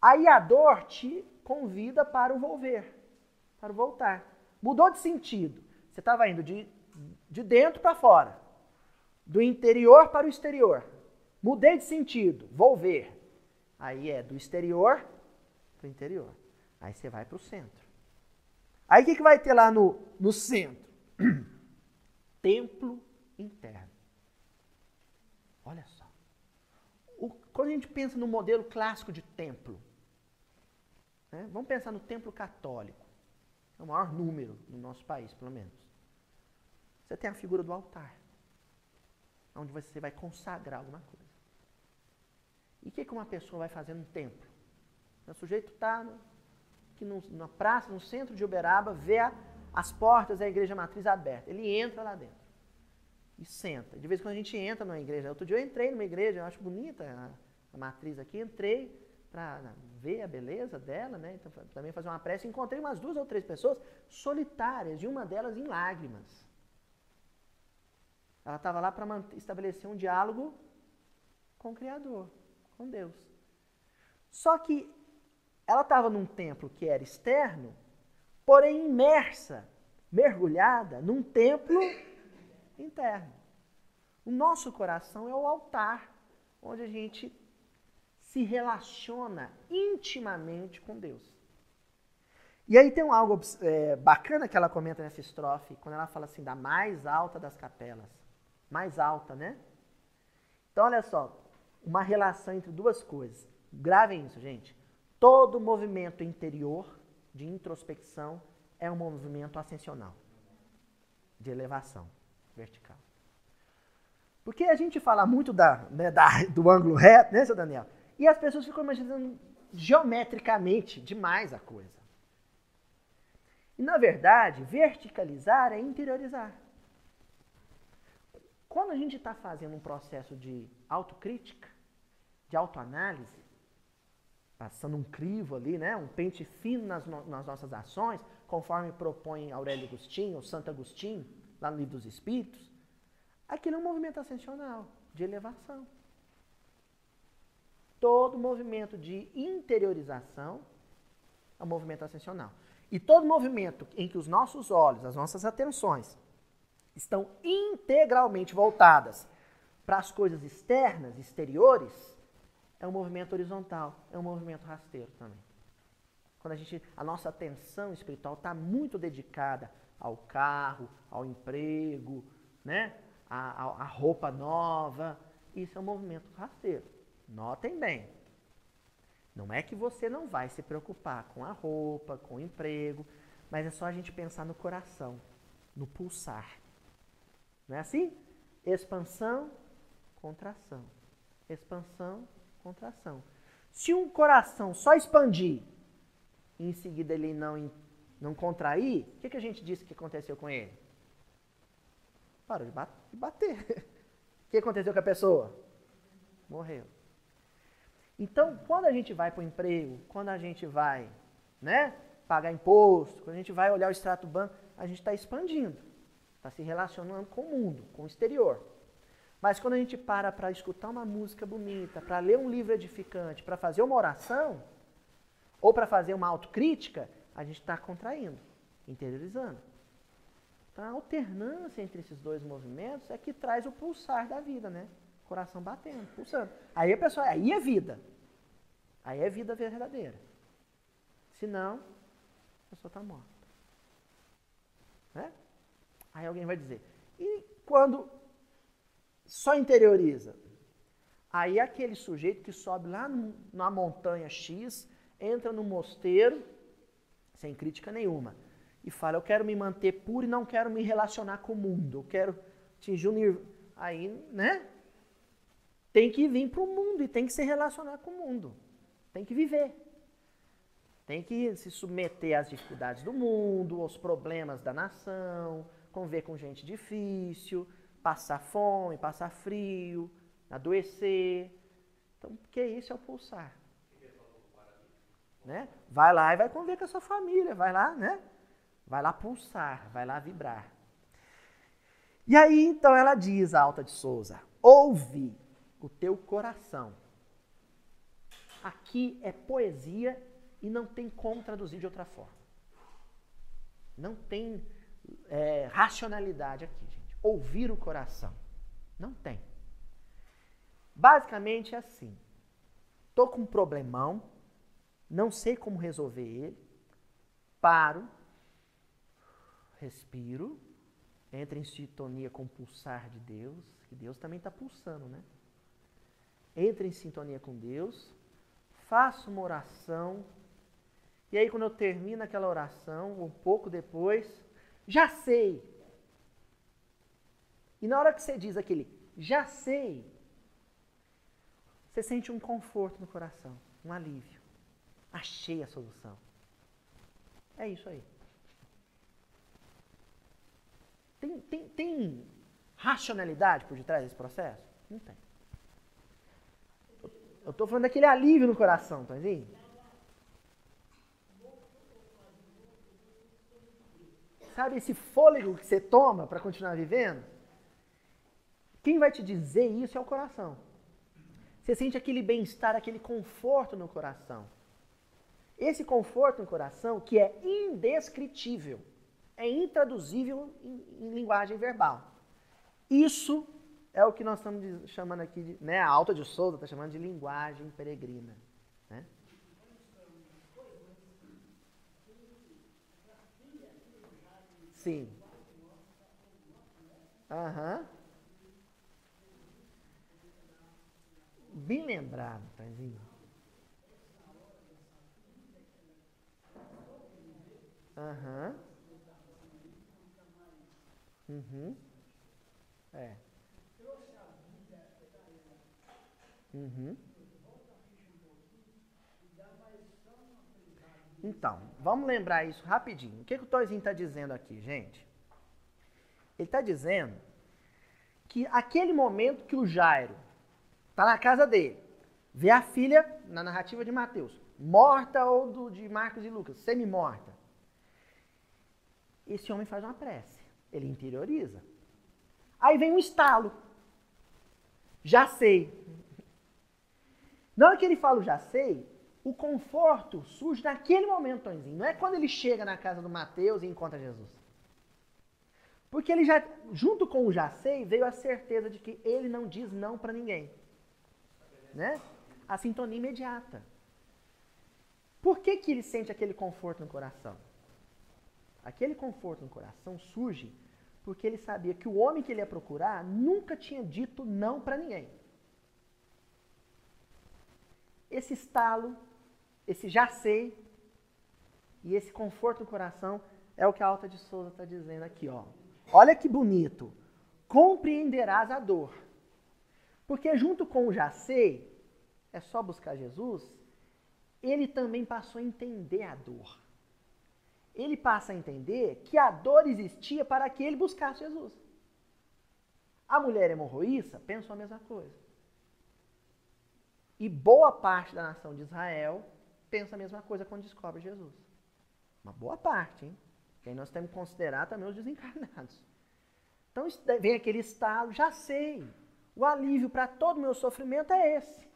Speaker 1: Aí a dor te convida para o volver para voltar. Mudou de sentido. Você estava indo de, de dentro para fora, do interior para o exterior. Mudei de sentido, volver. Aí é do exterior para o interior. Aí você vai para o centro. Aí o que, que vai ter lá no, no centro? Templo interno. Olha só. O, quando a gente pensa no modelo clássico de templo, né, vamos pensar no templo católico. É o maior número no nosso país, pelo menos. Você tem a figura do altar, onde você vai consagrar alguma coisa. E o que, que uma pessoa vai fazer no templo? O sujeito está na praça, no centro de Uberaba, vê a, as portas da igreja matriz abertas. Ele entra lá dentro e senta. De vez em quando a gente entra numa igreja. Outro dia eu entrei numa igreja, eu acho bonita a, a matriz aqui, entrei, para ver a beleza dela, né? Então, também fazer uma prece. Encontrei umas duas ou três pessoas solitárias, e uma delas em lágrimas. Ela estava lá para estabelecer um diálogo com o Criador, com Deus. Só que ela estava num templo que era externo, porém imersa, mergulhada num templo interno. O nosso coração é o altar, onde a gente se relaciona intimamente com Deus. E aí tem algo é, bacana que ela comenta nessa estrofe, quando ela fala assim da mais alta das capelas. Mais alta, né? Então, olha só, uma relação entre duas coisas. Gravem isso, gente. Todo movimento interior de introspecção é um movimento ascensional, de elevação vertical. Porque a gente fala muito da, né, da, do ângulo reto, né, seu Daniel? E as pessoas ficam imaginando geometricamente demais a coisa. E, na verdade, verticalizar é interiorizar. Quando a gente está fazendo um processo de autocrítica, de autoanálise, passando um crivo ali, né, um pente fino nas, no, nas nossas ações, conforme propõe Aurélio Agostinho, ou Santo Agostinho, lá no Livro dos Espíritos, aquilo é um movimento ascensional, de elevação. Todo movimento de interiorização é um movimento ascensional. E todo movimento em que os nossos olhos, as nossas atenções, estão integralmente voltadas para as coisas externas, exteriores, é um movimento horizontal, é um movimento rasteiro também. Quando a gente, a nossa atenção espiritual está muito dedicada ao carro, ao emprego, né? A, a, a, roupa nova, isso é um movimento rasteiro. Notem bem. Não é que você não vai se preocupar com a roupa, com o emprego, mas é só a gente pensar no coração, no pulsar. Não é assim? Expansão, contração. Expansão, contração. Se um coração só expandir e em seguida ele não, não contrair, o que, que a gente disse que aconteceu com ele? Parou de bater. O que aconteceu com a pessoa? Morreu. Então, quando a gente vai para o emprego, quando a gente vai né, pagar imposto, quando a gente vai olhar o extrato banco, a gente está expandindo, está se relacionando com o mundo, com o exterior. Mas quando a gente para para escutar uma música bonita, para ler um livro edificante, para fazer uma oração, ou para fazer uma autocrítica, a gente está contraindo, interiorizando. Então a alternância entre esses dois movimentos é que traz o pulsar da vida, né? Coração batendo, pulsando. Aí a pessoa, aí é vida. Aí é vida verdadeira. Senão, a pessoa está morta. Né? Aí alguém vai dizer, e quando só interioriza. Aí aquele sujeito que sobe lá na montanha X, entra no mosteiro, sem crítica nenhuma, e fala: Eu quero me manter puro e não quero me relacionar com o mundo, eu quero atingir o nirvana. Aí, né? Tem que vir para o mundo e tem que se relacionar com o mundo. Tem que viver. Tem que se submeter às dificuldades do mundo, aos problemas da nação, conviver com gente difícil, passar fome, passar frio, adoecer. Então, porque isso é o pulsar. Né? Vai lá e vai conviver com a sua família, vai lá, né? Vai lá pulsar, vai lá vibrar. E aí, então, ela diz, a Alta de Souza, ouve o teu coração. Aqui é poesia e não tem como traduzir de outra forma. Não tem é, racionalidade aqui, gente ouvir o coração. Não tem. Basicamente é assim. Tô com um problemão, não sei como resolver ele, paro, respiro, entro em sintonia com o pulsar de Deus, que Deus também está pulsando, né? Entro em sintonia com Deus, faço uma oração, e aí quando eu termino aquela oração, um pouco depois, já sei e na hora que você diz aquele já sei, você sente um conforto no coração, um alívio. Achei a solução. É isso aí. Tem, tem, tem racionalidade por detrás desse processo? Não tem. Eu estou falando daquele alívio no coração, tá entendendo? Sabe esse fôlego que você toma para continuar vivendo? Quem vai te dizer isso é o coração. Você sente aquele bem-estar, aquele conforto no coração. Esse conforto no coração que é indescritível, é intraduzível em, em linguagem verbal. Isso é o que nós estamos chamando aqui, de, né, a Alta de Souza está chamando de linguagem peregrina. Né? Sim. Aham. Bem lembrado, Tanzinho. Aham. Uhum. É. Uhum. Então, vamos lembrar isso rapidinho. O que, que o Toizinho está dizendo aqui, gente? Ele está dizendo que aquele momento que o Jairo está na casa dele, vê a filha, na narrativa de Mateus, morta ou do, de Marcos e Lucas, semi-morta. Esse homem faz uma prece, ele interioriza. Aí vem um estalo. Já sei. Na hora que ele fala já sei, o conforto surge naquele momento, Tonzinho. Não é quando ele chega na casa do Mateus e encontra Jesus. Porque ele já, junto com o já sei, veio a certeza de que ele não diz não para ninguém. Né? A sintonia imediata. Por que, que ele sente aquele conforto no coração? Aquele conforto no coração surge porque ele sabia que o homem que ele ia procurar nunca tinha dito não para ninguém. Esse estalo esse já sei e esse conforto no coração é o que a Alta de Souza está dizendo aqui. Ó. Olha que bonito. Compreenderás a dor. Porque junto com o já sei, é só buscar Jesus, ele também passou a entender a dor. Ele passa a entender que a dor existia para que ele buscasse Jesus. A mulher hemorroíça pensou a mesma coisa. E boa parte da nação de Israel pensa a mesma coisa quando descobre Jesus. Uma boa parte, hein? Que aí nós temos que considerar também os desencarnados. Então vem aquele estalo, já sei. O alívio para todo o meu sofrimento é esse.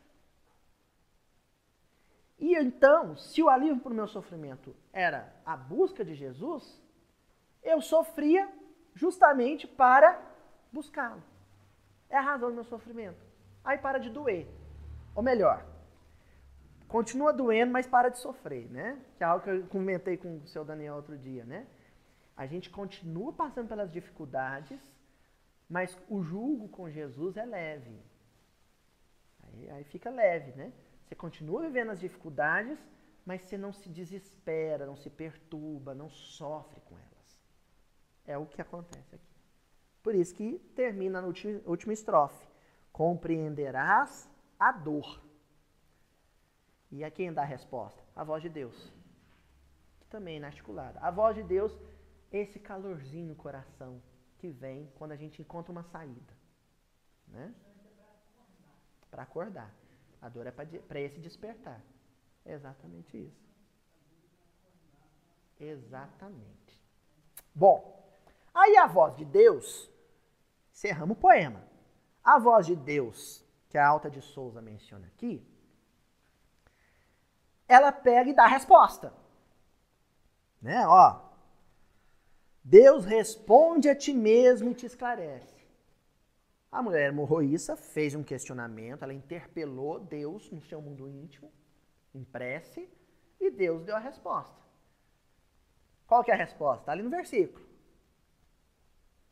Speaker 1: E então, se o alívio para o meu sofrimento era a busca de Jesus, eu sofria justamente para buscá-lo. É a razão do meu sofrimento. Aí para de doer. Ou melhor, continua doendo, mas para de sofrer, né? Que é algo que eu comentei com o seu Daniel outro dia, né? A gente continua passando pelas dificuldades, mas o julgo com Jesus é leve. Aí, aí fica leve, né? Você continua vivendo as dificuldades, mas você não se desespera, não se perturba, não sofre com elas. É o que acontece aqui. Por isso que termina na última, última estrofe. Compreenderás a dor e a quem dá a resposta? A voz de Deus. Que também é inarticulada. A voz de Deus, esse calorzinho no coração que vem quando a gente encontra uma saída. Né? Para acordar. A dor é para esse despertar. É exatamente isso. Exatamente. Bom, aí a voz de Deus, encerramos o poema. A voz de Deus, que a Alta de Souza menciona aqui, ela pega e dá a resposta. Né? Ó, Deus responde a ti mesmo e te esclarece. A mulher morroíça fez um questionamento, ela interpelou Deus no seu mundo íntimo, em prece, e Deus deu a resposta. Qual que é a resposta? Está ali no versículo.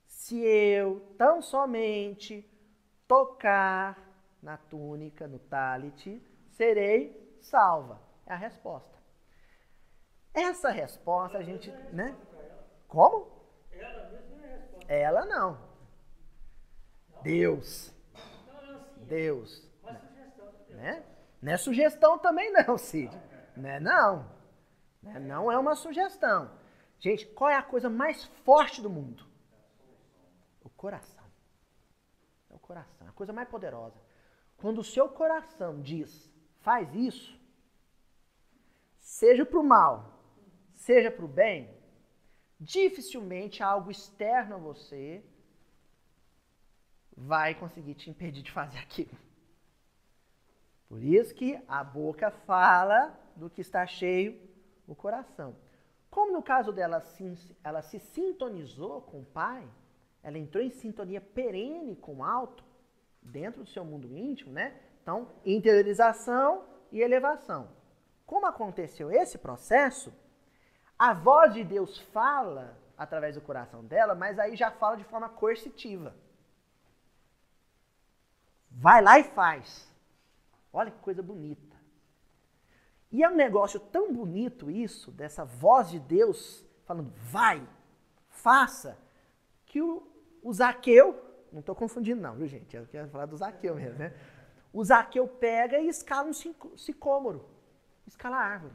Speaker 1: Se eu tão somente tocar na túnica, no talit, serei salva. É a resposta. Essa resposta a gente, né? Como? É. Ela não. Deus. Deus. Né? Não é sugestão também não, Cid. Né? Não. Né? Não é uma sugestão. Gente, qual é a coisa mais forte do mundo? O coração. É o coração. A coisa mais poderosa. Quando o seu coração diz, faz isso, seja para o mal, seja para o bem, dificilmente algo externo a você vai conseguir te impedir de fazer aquilo. Por isso que a boca fala do que está cheio o coração. Como no caso dela, ela se sintonizou com o Pai, ela entrou em sintonia perene com o alto, dentro do seu mundo íntimo, né? Então, interiorização e elevação. Como aconteceu esse processo, a voz de Deus fala através do coração dela, mas aí já fala de forma coercitiva. Vai lá e faz. Olha que coisa bonita. E é um negócio tão bonito isso, dessa voz de Deus falando, vai, faça, que o, o Zaqueu, não estou confundindo não, viu gente? Eu quero falar do Zaqueu mesmo, né? O Zaqueu pega e escala um sicômoro, escala a árvore.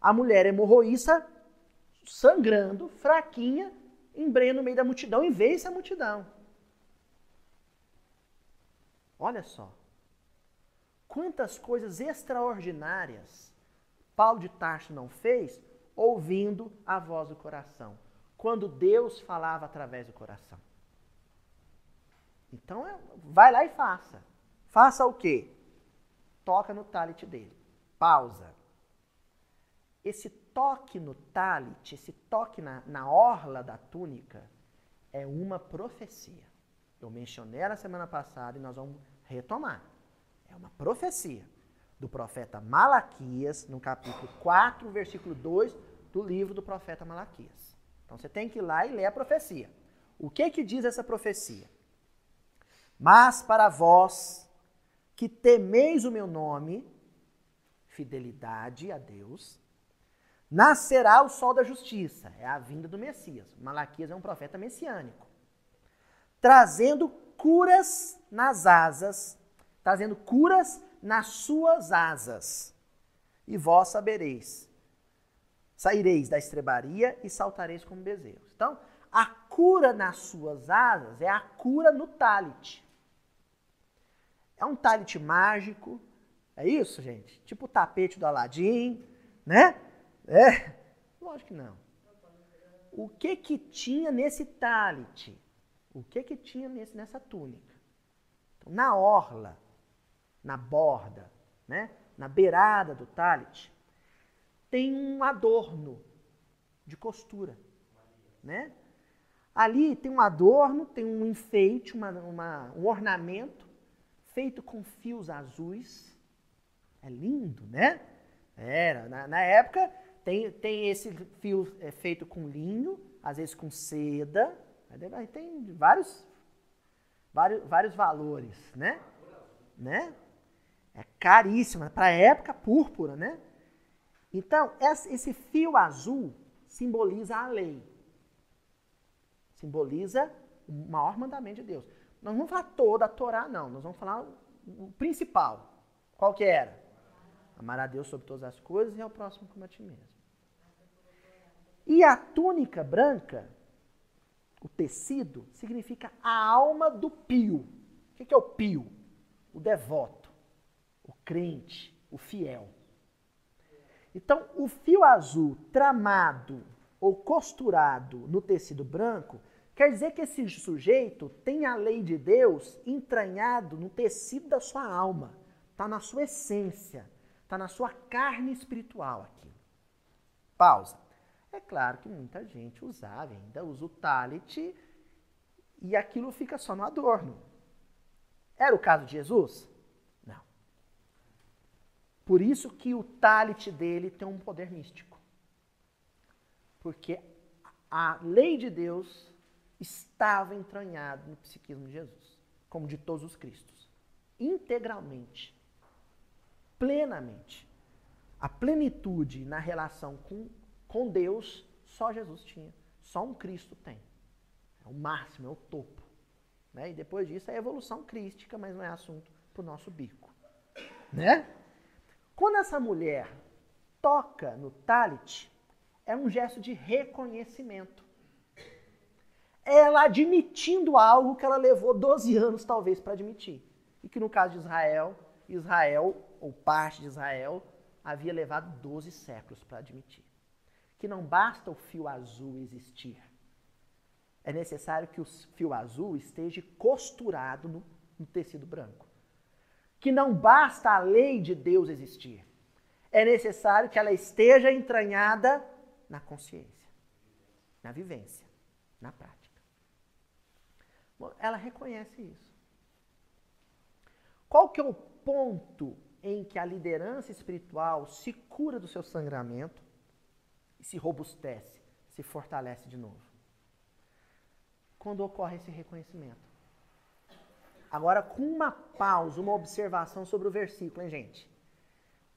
Speaker 1: A mulher hemorroísta, sangrando, fraquinha, embrenha no meio da multidão e vence a multidão. Olha só. Quantas coisas extraordinárias Paulo de Tarso não fez ouvindo a voz do coração, quando Deus falava através do coração. Então, é, vai lá e faça. Faça o quê? Toca no talit dele. Pausa. Esse toque no talit, esse toque na, na orla da túnica, é uma profecia. Eu mencionei na semana passada e nós vamos retomar. É uma profecia do profeta Malaquias, no capítulo 4, versículo 2 do livro do profeta Malaquias. Então você tem que ir lá e ler a profecia. O que que diz essa profecia? Mas para vós que temeis o meu nome, fidelidade a Deus, nascerá o sol da justiça, é a vinda do Messias. Malaquias é um profeta messiânico, trazendo curas nas asas, trazendo curas nas suas asas. E vós sabereis. Saireis da estrebaria e saltareis como bezerros. Então, a cura nas suas asas é a cura no talit. É um talit mágico. É isso, gente? Tipo o tapete do Aladim, né? É? Lógico que não. O que que tinha nesse talit? O que que tinha nesse, nessa túnica? Então, na orla, na borda, né? na beirada do talit, tem um adorno de costura. Né? Ali tem um adorno, tem um enfeite, uma, uma, um ornamento feito com fios azuis. É lindo, né? Era. Na, na época, tem, tem esse fio é, feito com linho, às vezes com seda. Aí tem vários, vários, vários valores, né? né? É caríssima. Para a época, púrpura, né? Então, esse fio azul simboliza a lei. Simboliza o maior mandamento de Deus. Nós não vamos falar toda a Torá, não. Nós vamos falar o principal. Qual que era? Amar a Deus sobre todas as coisas e ao próximo como a ti mesmo. E a túnica branca, o tecido, significa a alma do pio. O que é o pio? O devoto, o crente, o fiel. Então, o fio azul tramado ou costurado no tecido branco quer dizer que esse sujeito tem a lei de Deus entranhado no tecido da sua alma, está na sua essência, está na sua carne espiritual aqui. Pausa. É claro que muita gente usava, ainda usa o talit e aquilo fica só no adorno. Era o caso de Jesus? Por isso que o talit dele tem um poder místico. Porque a lei de Deus estava entranhada no psiquismo de Jesus, como de todos os Cristos, integralmente, plenamente. A plenitude na relação com, com Deus só Jesus tinha, só um Cristo tem. É o máximo, é o topo. Né? E depois disso é evolução crística, mas não é assunto para o nosso bico. Né? Quando essa mulher toca no talit, é um gesto de reconhecimento. Ela admitindo algo que ela levou 12 anos, talvez, para admitir. E que no caso de Israel, Israel, ou parte de Israel, havia levado 12 séculos para admitir. Que não basta o fio azul existir. É necessário que o fio azul esteja costurado no, no tecido branco que não basta a lei de Deus existir. É necessário que ela esteja entranhada na consciência, na vivência, na prática. Bom, ela reconhece isso. Qual que é o ponto em que a liderança espiritual se cura do seu sangramento e se robustece, se fortalece de novo? Quando ocorre esse reconhecimento. Agora, com uma pausa, uma observação sobre o versículo, hein, gente?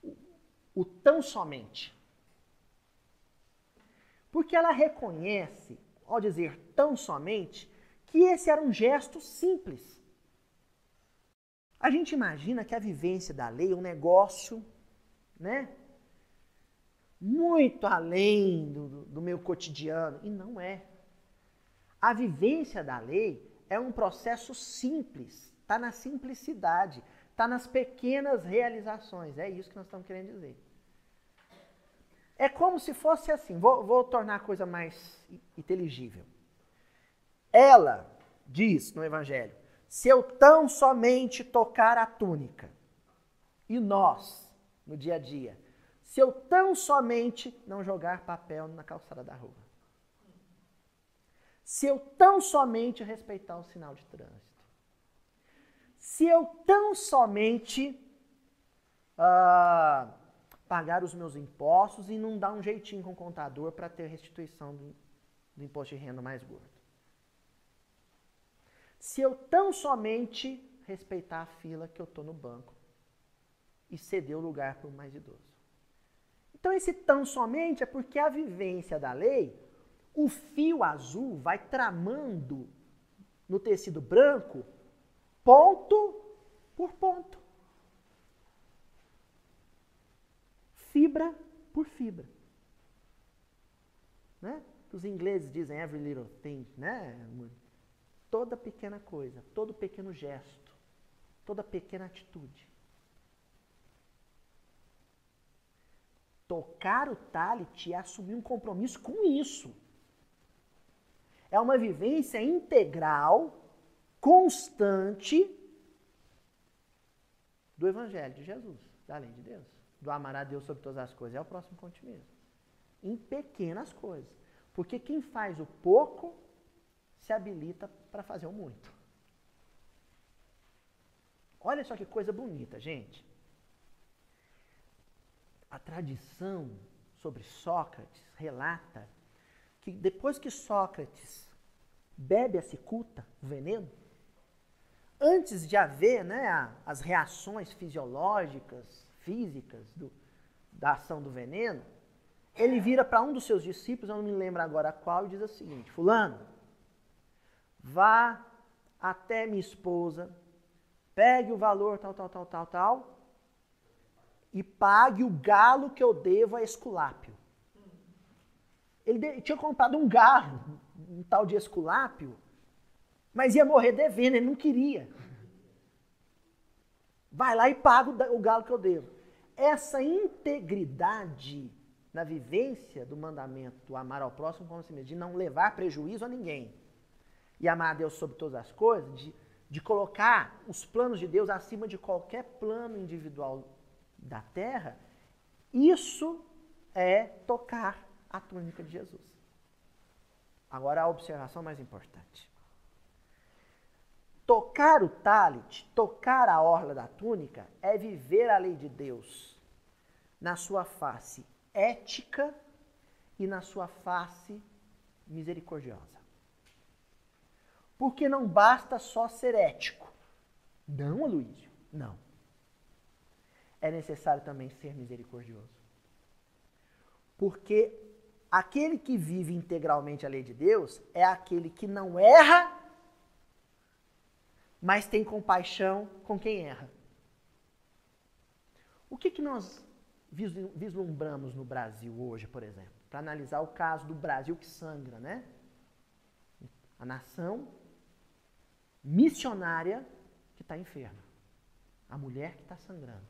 Speaker 1: O, o tão somente. Porque ela reconhece, ao dizer tão somente, que esse era um gesto simples. A gente imagina que a vivência da lei é um negócio, né? Muito além do, do meu cotidiano. E não é. A vivência da lei é um processo simples, está na simplicidade, está nas pequenas realizações. É isso que nós estamos querendo dizer. É como se fosse assim, vou, vou tornar a coisa mais inteligível. Ela diz no Evangelho: se eu tão somente tocar a túnica, e nós, no dia a dia, se eu tão somente não jogar papel na calçada da rua, se eu tão somente respeitar o sinal de trânsito, se eu tão somente uh, pagar os meus impostos e não dar um jeitinho com o contador para ter restituição do, do imposto de renda mais gordo. Se eu tão somente respeitar a fila que eu estou no banco e ceder o lugar para o mais idoso. Então, esse tão somente é porque a vivência da lei o fio azul vai tramando no tecido branco ponto por ponto. Fibra por fibra. Né? Os ingleses dizem every little thing, né? Toda pequena coisa, todo pequeno gesto, toda pequena atitude. Tocar o talit é assumir um compromisso com isso. É uma vivência integral, constante do Evangelho de Jesus, da lei de Deus. Do amar a Deus sobre todas as coisas. É o próximo conte mesmo. Em pequenas coisas. Porque quem faz o pouco se habilita para fazer o muito. Olha só que coisa bonita, gente. A tradição sobre Sócrates relata que depois que Sócrates bebe a cicuta, o veneno, antes de haver né, as reações fisiológicas, físicas do, da ação do veneno, ele vira para um dos seus discípulos, eu não me lembro agora qual, e diz o seguinte: Fulano, vá até minha esposa, pegue o valor tal, tal, tal, tal, tal, e pague o galo que eu devo a Esculápio. Ele tinha comprado um galo, um tal de Esculápio, mas ia morrer devendo, ele não queria. Vai lá e paga o galo que eu devo. Essa integridade na vivência do mandamento do amar ao próximo como si mesmo, de não levar prejuízo a ninguém, e amar a Deus sobre todas as coisas, de, de colocar os planos de Deus acima de qualquer plano individual da terra, isso é tocar a túnica de Jesus. Agora a observação mais importante. Tocar o talit, tocar a orla da túnica, é viver a lei de Deus na sua face ética e na sua face misericordiosa. Porque não basta só ser ético. Não, Aloysio, não. É necessário também ser misericordioso. Porque Aquele que vive integralmente a lei de Deus é aquele que não erra, mas tem compaixão com quem erra. O que, que nós vislumbramos no Brasil hoje, por exemplo? Para analisar o caso do Brasil que sangra, né? A nação missionária que está enferma. A mulher que está sangrando.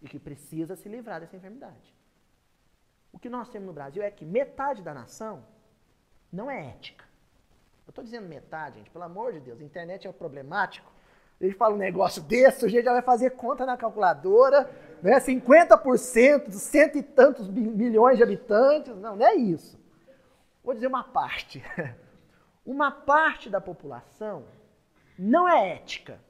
Speaker 1: E que precisa se livrar dessa enfermidade. O que nós temos no Brasil é que metade da nação não é ética. Eu estou dizendo metade, gente, pelo amor de Deus, a internet é problemático. Ele fala um negócio desse, o gente já vai fazer conta na calculadora, né? 50% dos cento e tantos milhões de habitantes. Não, não é isso. Vou dizer uma parte. Uma parte da população não é ética.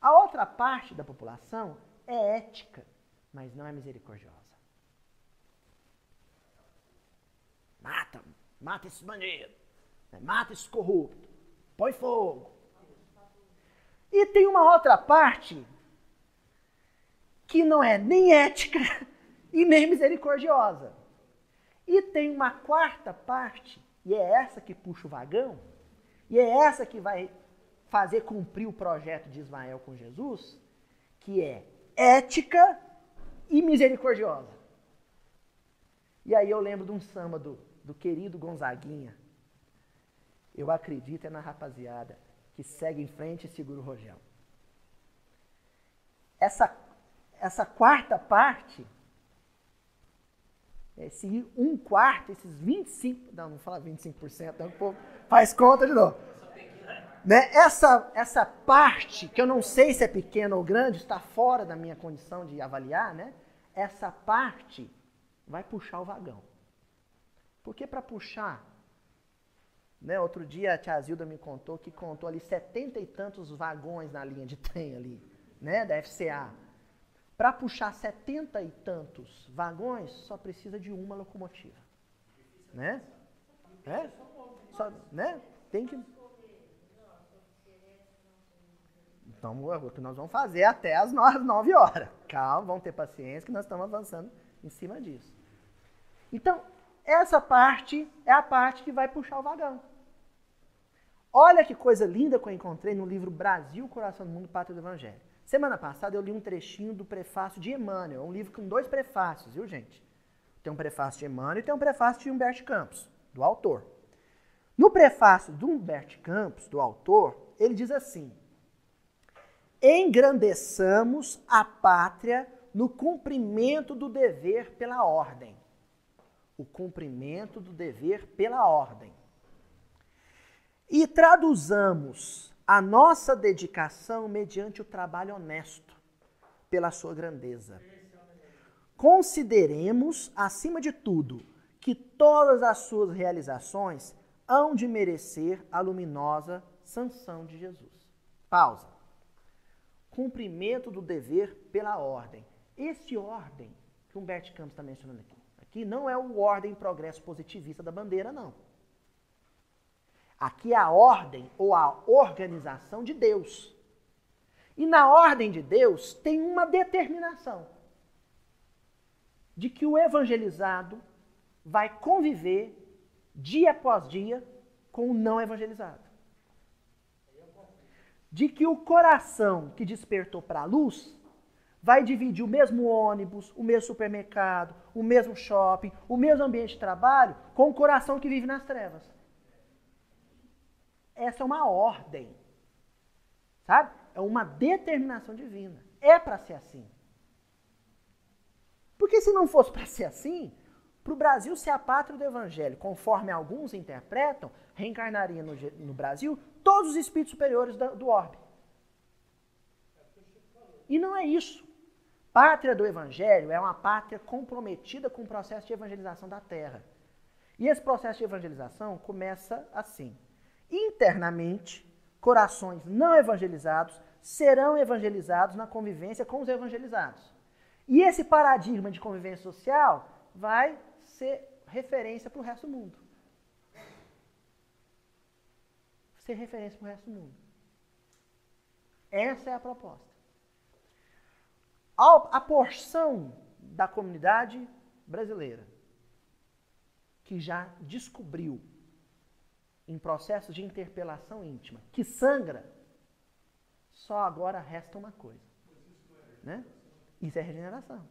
Speaker 1: A outra parte da população é ética mas não é misericordiosa. Mata, mata esse bandido, né? mata esse corrupto. Põe fogo. E tem uma outra parte que não é nem ética e nem misericordiosa. E tem uma quarta parte, e é essa que puxa o vagão, e é essa que vai fazer cumprir o projeto de Ismael com Jesus, que é ética e misericordiosa. E aí eu lembro de um samba do, do querido Gonzaguinha. Eu acredito é na rapaziada que segue em frente e segura o rojão. Essa, essa quarta parte, esse um quarto, esses 25%, não, não fala 25%, não, o povo faz conta de novo. Né? Essa, essa parte, que eu não sei se é pequena ou grande, está fora da minha condição de avaliar, né? essa parte vai puxar o vagão. Porque para puxar né? Outro dia a tia Zilda me contou que contou ali setenta e tantos vagões na linha de trem ali, né? da FCA. Para puxar setenta e tantos vagões, só precisa de uma locomotiva. Né? É? Só, né? Tem que. Então, é o que nós vamos fazer até as nove horas. Calma, vamos ter paciência que nós estamos avançando em cima disso. Então, essa parte é a parte que vai puxar o vagão. Olha que coisa linda que eu encontrei no livro Brasil, Coração do Mundo, Pátria do Evangelho. Semana passada eu li um trechinho do prefácio de Emmanuel, um livro com dois prefácios, viu gente? Tem um prefácio de Emmanuel e tem um prefácio de Humberto Campos, do autor. No prefácio do Humberto Campos, do autor, ele diz assim: Engrandeçamos a pátria no cumprimento do dever pela ordem. O cumprimento do dever pela ordem e traduzamos a nossa dedicação mediante o trabalho honesto, pela sua grandeza. Consideremos, acima de tudo, que todas as suas realizações hão de merecer a luminosa sanção de Jesus. Pausa. Cumprimento do dever pela ordem. Esse ordem que Humberto Campos está mencionando aqui, aqui não é o ordem progresso positivista da bandeira, não. Aqui é a ordem ou a organização de Deus. E na ordem de Deus tem uma determinação de que o evangelizado vai conviver dia após dia com o não evangelizado. De que o coração que despertou para a luz vai dividir o mesmo ônibus, o mesmo supermercado, o mesmo shopping, o mesmo ambiente de trabalho com o coração que vive nas trevas. Essa é uma ordem. Sabe? É uma determinação divina. É para ser assim. Porque se não fosse para ser assim, para o Brasil ser a pátria do Evangelho, conforme alguns interpretam, reencarnaria no, no Brasil todos os espíritos superiores do, do orbe. E não é isso. Pátria do Evangelho é uma pátria comprometida com o processo de evangelização da terra. E esse processo de evangelização começa assim. Internamente, corações não evangelizados serão evangelizados na convivência com os evangelizados. E esse paradigma de convivência social vai ser referência para o resto do mundo. Ser referência para o resto do mundo. Essa é a proposta. A porção da comunidade brasileira que já descobriu em processo de interpelação íntima, que sangra, só agora resta uma coisa. Né? Isso é regeneração.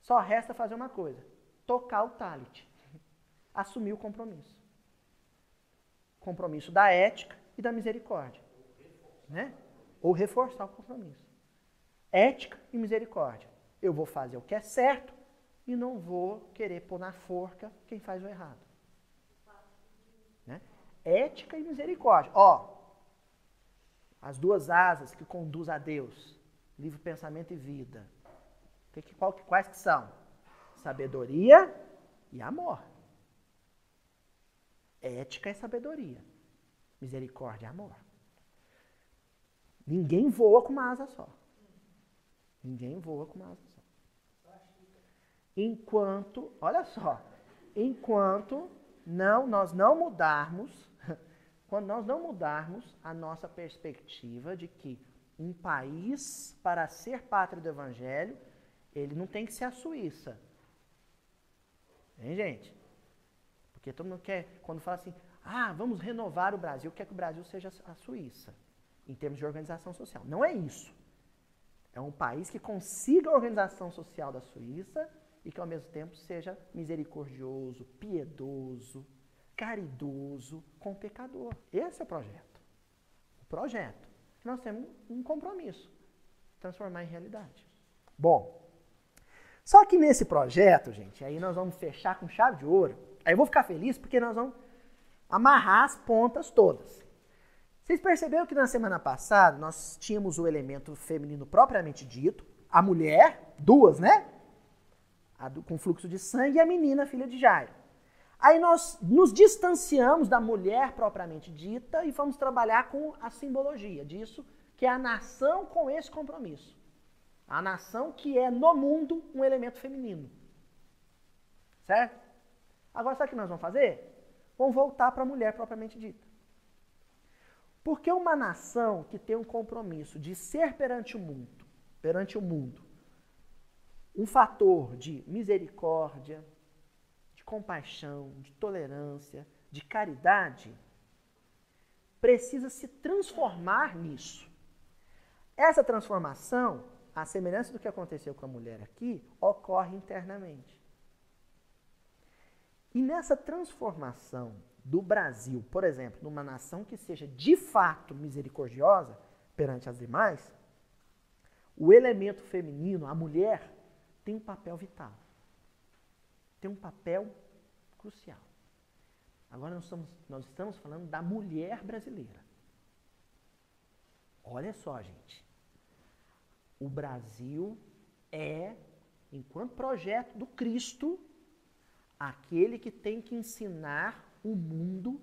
Speaker 1: Só resta fazer uma coisa: tocar o talit. Assumir o compromisso. Compromisso da ética e da misericórdia. Né? Ou reforçar o compromisso. Ética e misericórdia. Eu vou fazer o que é certo e não vou querer pôr na forca quem faz o errado ética e misericórdia. Ó, as duas asas que conduz a Deus, livre pensamento e vida. Que, qual, quais que são? Sabedoria e amor. Ética e sabedoria. Misericórdia e amor. Ninguém voa com uma asa só. Ninguém voa com uma asa só. Enquanto, olha só, enquanto não nós não mudarmos quando nós não mudarmos a nossa perspectiva de que um país, para ser pátria do evangelho, ele não tem que ser a Suíça. Hein, gente? Porque todo mundo quer, quando fala assim, ah, vamos renovar o Brasil, quer que o Brasil seja a Suíça, em termos de organização social. Não é isso. É um país que consiga a organização social da Suíça e que ao mesmo tempo seja misericordioso, piedoso, caridoso com o pecador. Esse é o projeto. O projeto. Nós temos um compromisso. Transformar em realidade. Bom, só que nesse projeto, gente, aí nós vamos fechar com chave de ouro. Aí eu vou ficar feliz porque nós vamos amarrar as pontas todas. Vocês perceberam que na semana passada nós tínhamos o elemento feminino propriamente dito, a mulher, duas, né? Do, com fluxo de sangue e a menina, filha de Jairo. Aí nós nos distanciamos da mulher propriamente dita e vamos trabalhar com a simbologia disso, que é a nação com esse compromisso. A nação que é no mundo um elemento feminino. Certo? Agora sabe o que nós vamos fazer? Vamos voltar para a mulher propriamente dita. Porque uma nação que tem um compromisso de ser perante o mundo, perante o mundo, um fator de misericórdia, de compaixão, de tolerância, de caridade, precisa se transformar nisso. Essa transformação, a semelhança do que aconteceu com a mulher aqui, ocorre internamente. E nessa transformação do Brasil, por exemplo, numa nação que seja de fato misericordiosa perante as demais, o elemento feminino, a mulher, tem um papel vital. Tem um papel crucial. Agora nós estamos, nós estamos falando da mulher brasileira. Olha só, gente. O Brasil é, enquanto projeto do Cristo, aquele que tem que ensinar o mundo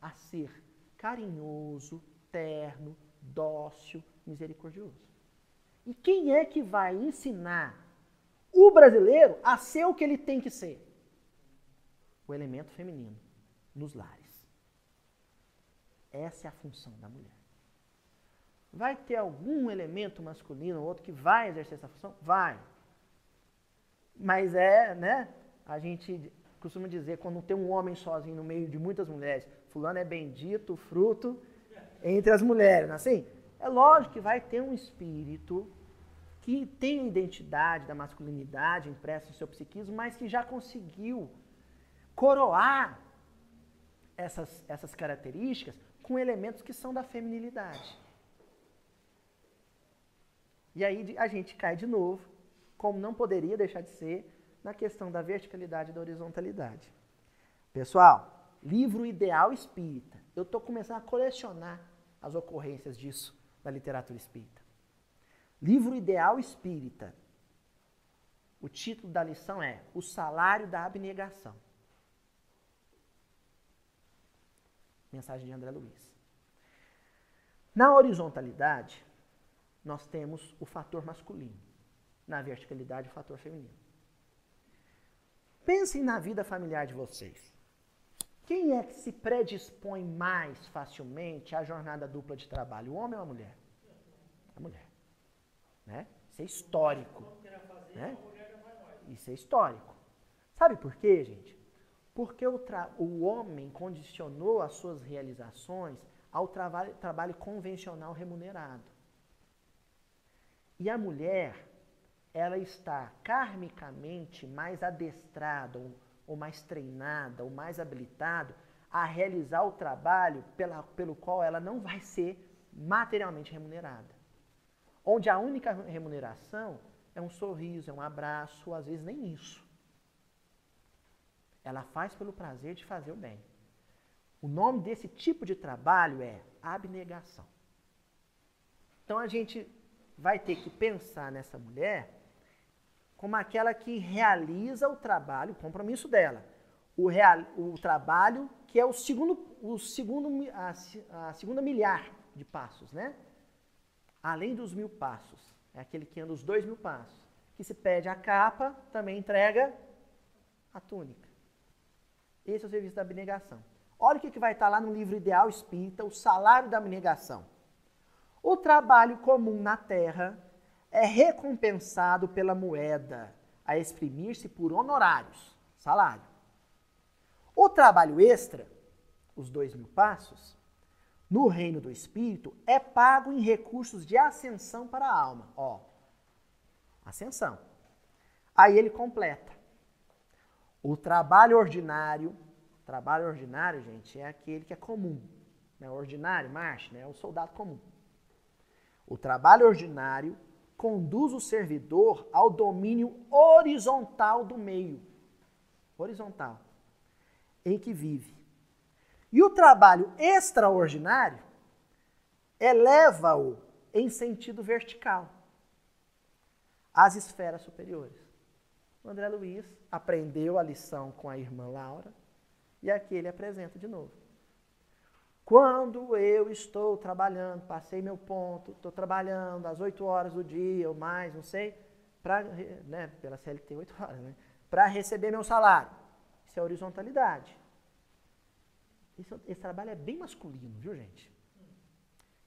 Speaker 1: a ser carinhoso, terno, dócil, misericordioso. E quem é que vai ensinar o brasileiro a ser o que ele tem que ser? O elemento feminino nos lares. Essa é a função da mulher. Vai ter algum elemento masculino ou outro que vai exercer essa função? Vai. Mas é, né? A gente costuma dizer, quando tem um homem sozinho no meio de muitas mulheres, fulano é bendito, fruto entre as mulheres, não é assim? É lógico que vai ter um espírito que tem a identidade da masculinidade impressa em seu psiquismo, mas que já conseguiu coroar essas, essas características com elementos que são da feminilidade. E aí a gente cai de novo, como não poderia deixar de ser, na questão da verticalidade e da horizontalidade. Pessoal, livro ideal espírita. Eu estou começando a colecionar as ocorrências disso na literatura espírita. Livro ideal espírita. O título da lição é O Salário da Abnegação. Mensagem de André Luiz. Na horizontalidade, nós temos o fator masculino. Na verticalidade, o fator feminino. Pensem na vida familiar de vocês. Quem é que se predispõe mais facilmente à jornada dupla de trabalho, o homem ou a mulher? A mulher. Né? Isso é histórico. Né? Isso é histórico. Sabe por quê, gente? Porque o, o homem condicionou as suas realizações ao trabalho, convencional remunerado. E a mulher ela está karmicamente mais adestrada, ou, ou mais treinada, ou mais habilitada a realizar o trabalho pela, pelo qual ela não vai ser materialmente remunerada. Onde a única remuneração é um sorriso, é um abraço, às vezes nem isso. Ela faz pelo prazer de fazer o bem. O nome desse tipo de trabalho é abnegação. Então a gente vai ter que pensar nessa mulher como aquela que realiza o trabalho, o compromisso dela. O, real, o trabalho que é o segundo, o segundo, a, a segunda milhar de passos, né? Além dos mil passos. É aquele que anda os dois mil passos. Que se pede a capa, também entrega a túnica. Esse é o serviço da abnegação. Olha o que, vai estar lá no livro Ideal Espírita, o salário da abnegação. O trabalho comum na terra é recompensado pela moeda a exprimir-se por honorários, salário. O trabalho extra, os dois mil passos, no reino do espírito, é pago em recursos de ascensão para a alma. Ó, ascensão. Aí ele completa. O trabalho ordinário, trabalho ordinário, gente, é aquele que é comum. Né? Ordinário, marcha, né? é o soldado comum. O trabalho ordinário conduz o servidor ao domínio horizontal do meio. Horizontal. Em que vive. E o trabalho extraordinário eleva-o em sentido vertical às esferas superiores. O André Luiz aprendeu a lição com a irmã Laura e aqui ele apresenta de novo. Quando eu estou trabalhando, passei meu ponto, estou trabalhando às 8 horas do dia ou mais, não sei, pra, né, pela CLT 8 horas, né, para receber meu salário. Isso é horizontalidade. Esse, esse trabalho é bem masculino, viu, gente?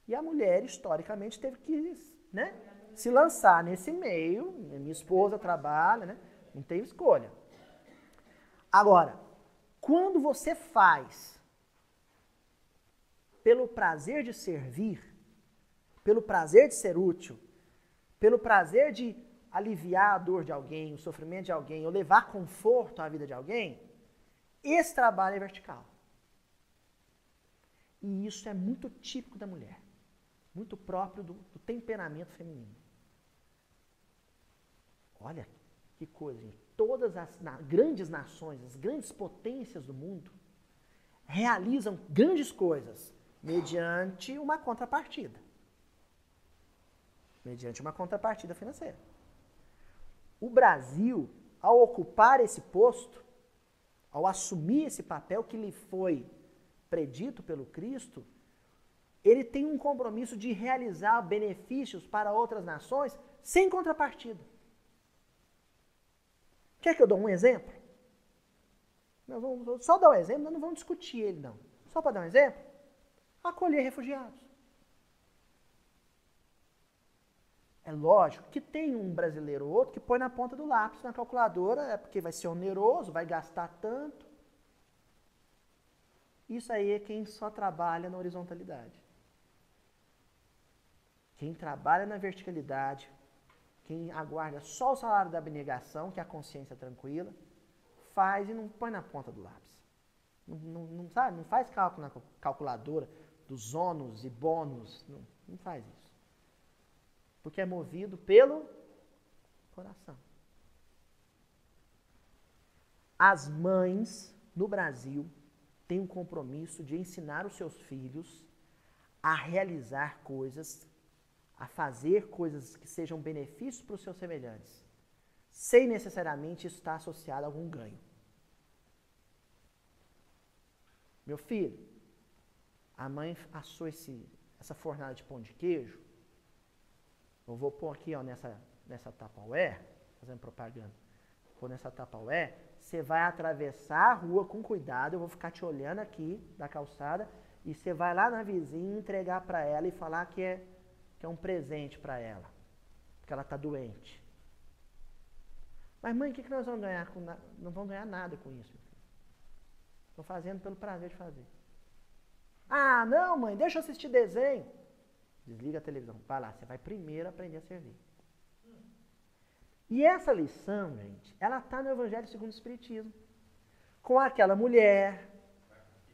Speaker 1: E a mulher, historicamente, teve que né, se lançar nesse meio. Minha esposa trabalha, né? Não tem escolha. Agora, quando você faz pelo prazer de servir, pelo prazer de ser útil, pelo prazer de aliviar a dor de alguém, o sofrimento de alguém, ou levar conforto à vida de alguém, esse trabalho é vertical. E isso é muito típico da mulher, muito próprio do, do temperamento feminino. Olha que coisa, gente. Todas as na, grandes nações, as grandes potências do mundo, realizam grandes coisas mediante uma contrapartida. Mediante uma contrapartida financeira. O Brasil, ao ocupar esse posto, ao assumir esse papel que lhe foi predito pelo Cristo, ele tem um compromisso de realizar benefícios para outras nações sem contrapartida. Quer que eu dou um exemplo? Nós vamos só dar um exemplo, nós não vamos discutir ele, não. Só para dar um exemplo, acolher refugiados. É lógico que tem um brasileiro ou outro que põe na ponta do lápis na calculadora, é porque vai ser oneroso, vai gastar tanto. Isso aí é quem só trabalha na horizontalidade. Quem trabalha na verticalidade, quem aguarda só o salário da abnegação, que é a consciência tranquila, faz e não põe na ponta do lápis. Não, não, não sabe? não faz cálculo na calculadora dos ônus e bônus. Não, não faz isso. Porque é movido pelo coração. As mães no Brasil têm um compromisso de ensinar os seus filhos a realizar coisas a fazer coisas que sejam benefícios para os seus semelhantes, sem necessariamente estar associado a algum ganho. Meu filho, a mãe assou esse, essa fornada de pão de queijo. Eu vou pôr aqui ó, nessa, nessa Tupperware, fazendo propaganda. Vou nessa Tupperware. Você vai atravessar a rua com cuidado. Eu vou ficar te olhando aqui da calçada. E você vai lá na vizinha entregar para ela e falar que é que é um presente para ela, porque ela está doente. Mas mãe, o que, que nós vamos ganhar? Com na... Não vamos ganhar nada com isso. Estou fazendo pelo prazer de fazer. Ah, não, mãe, deixa eu assistir desenho. Desliga a televisão. Vai lá, você vai primeiro aprender a servir. E essa lição, gente, ela está no Evangelho segundo o Espiritismo. Com aquela mulher,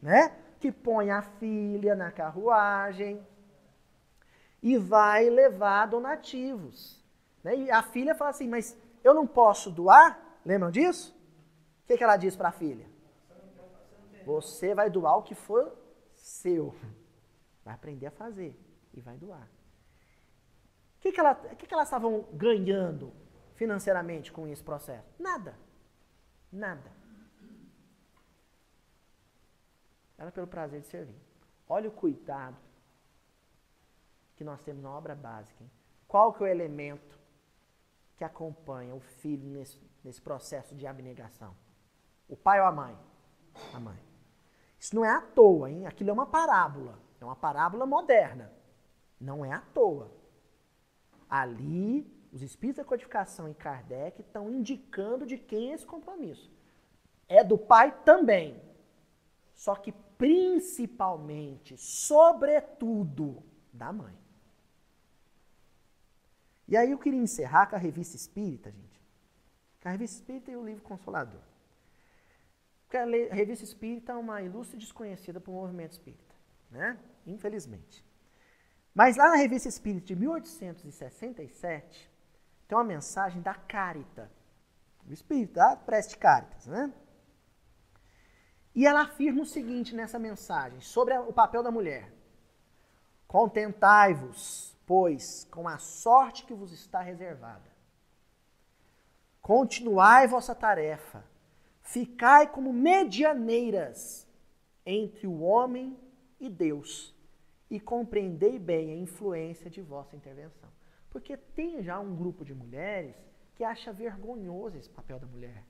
Speaker 1: né? Que põe a filha na carruagem, e vai levar donativos. Né? E a filha fala assim: Mas eu não posso doar? Lembram disso? O que, que ela diz para a filha? Você vai doar o que for seu. Vai aprender a fazer e vai doar. O que, que, ela, que, que elas estavam ganhando financeiramente com esse processo? Nada. Nada. Era pelo prazer de servir. Olha o cuidado que nós temos na obra básica. Hein? Qual que é o elemento que acompanha o filho nesse, nesse processo de abnegação? O pai ou a mãe? A mãe. Isso não é à toa, hein? Aquilo é uma parábola. É uma parábola moderna. Não é à toa. Ali, os espíritos da codificação e Kardec estão indicando de quem é esse compromisso. É do pai também. Só que principalmente, sobretudo, da mãe. E aí eu queria encerrar com a revista espírita, gente. Com a revista espírita e o livro Consolador. Porque a revista espírita é uma ilustre desconhecida para o movimento espírita, né? Infelizmente. Mas lá na revista espírita de 1867, tem uma mensagem da Carita. O espírito, da Preste Caritas, né? E ela afirma o seguinte nessa mensagem sobre o papel da mulher: Contentai-vos, pois, com a sorte que vos está reservada. Continuai vossa tarefa, ficai como medianeiras entre o homem e Deus, e compreendei bem a influência de vossa intervenção. Porque tem já um grupo de mulheres que acha vergonhoso esse papel da mulher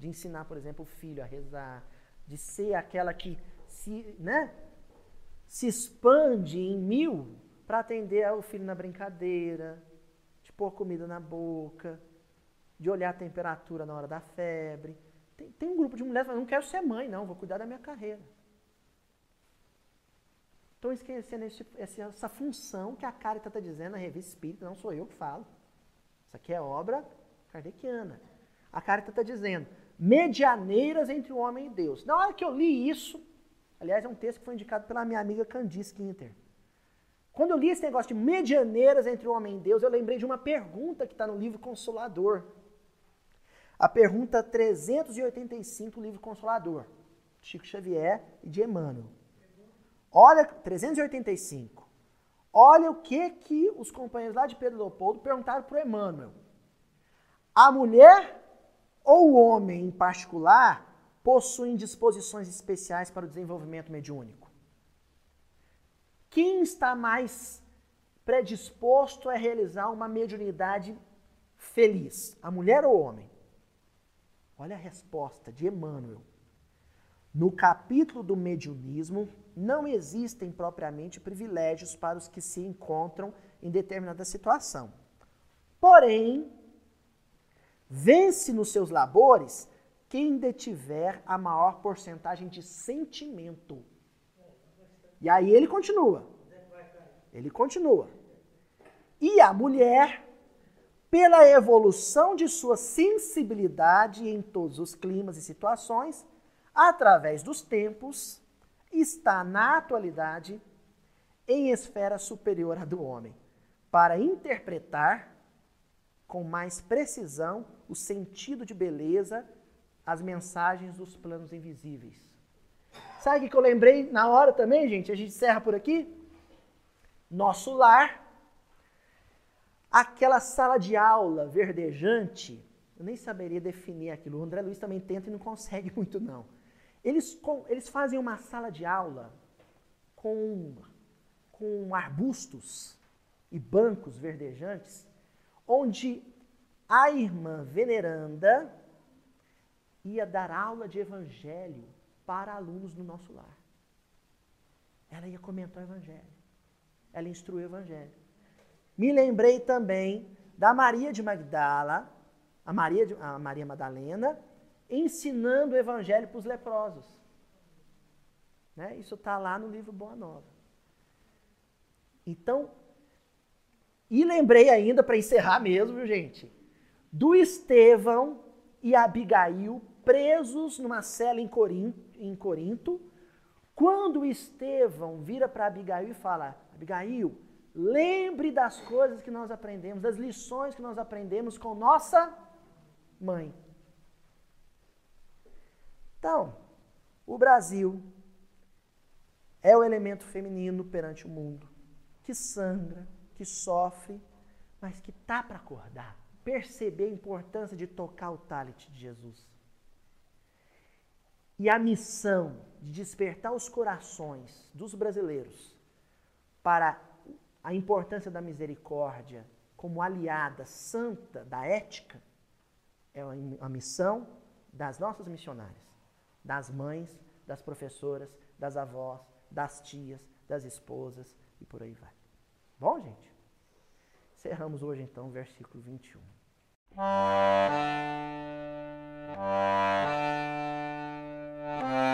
Speaker 1: de ensinar, por exemplo, o filho a rezar, de ser aquela que se, né, se expande em mil para atender o filho na brincadeira, de pôr comida na boca, de olhar a temperatura na hora da febre. Tem, tem um grupo de mulheres que não quero ser mãe, não, vou cuidar da minha carreira. Estão esquecendo esse, essa função que a Carita está dizendo na revista Espírita, não sou eu que falo. Isso aqui é obra kardeciana. A Carita está dizendo, medianeiras entre o homem e Deus. Na hora que eu li isso, aliás, é um texto que foi indicado pela minha amiga Candice Quinter. Quando eu li esse negócio de medianeiras entre o homem e Deus, eu lembrei de uma pergunta que está no livro Consolador. A pergunta 385 do livro Consolador, de Chico Xavier e de Emmanuel. Olha, 385. Olha o que, que os companheiros lá de Pedro Leopoldo perguntaram para o Emmanuel. A mulher ou o homem em particular possuem disposições especiais para o desenvolvimento mediúnico? Quem está mais predisposto a realizar uma mediunidade feliz, a mulher ou o homem? Olha a resposta de Emmanuel. No capítulo do mediunismo, não existem propriamente privilégios para os que se encontram em determinada situação. Porém, Vence nos seus labores quem detiver a maior porcentagem de sentimento. E aí ele continua. Ele continua. E a mulher, pela evolução de sua sensibilidade em todos os climas e situações, através dos tempos, está na atualidade em esfera superior à do homem, para interpretar com mais precisão o sentido de beleza, as mensagens dos planos invisíveis. Sabe o que eu lembrei na hora também, gente? A gente encerra por aqui. Nosso lar, aquela sala de aula verdejante, eu nem saberia definir aquilo. O André Luiz também tenta e não consegue muito, não. Eles, eles fazem uma sala de aula com, com arbustos e bancos verdejantes, onde a irmã veneranda ia dar aula de evangelho para alunos no nosso lar. Ela ia comentar o evangelho. Ela instruiu o evangelho. Me lembrei também da Maria de Magdala, a Maria, de, a Maria Madalena, ensinando o evangelho para os leprosos. Né? Isso está lá no livro Boa Nova. Então, e lembrei ainda, para encerrar mesmo, gente? do Estevão e Abigail presos numa cela em Corinto, em Corinto quando Estevão vira para Abigail e fala: Abigail, lembre das coisas que nós aprendemos, das lições que nós aprendemos com nossa mãe. Então, o Brasil é o elemento feminino perante o mundo que sangra, que sofre, mas que tá para acordar perceber a importância de tocar o talit de Jesus. E a missão de despertar os corações dos brasileiros para a importância da misericórdia como aliada santa da ética é a missão das nossas missionárias, das mães, das professoras, das avós, das tias, das esposas e por aí vai. Bom, gente? Encerramos hoje então o versículo 21. Bye.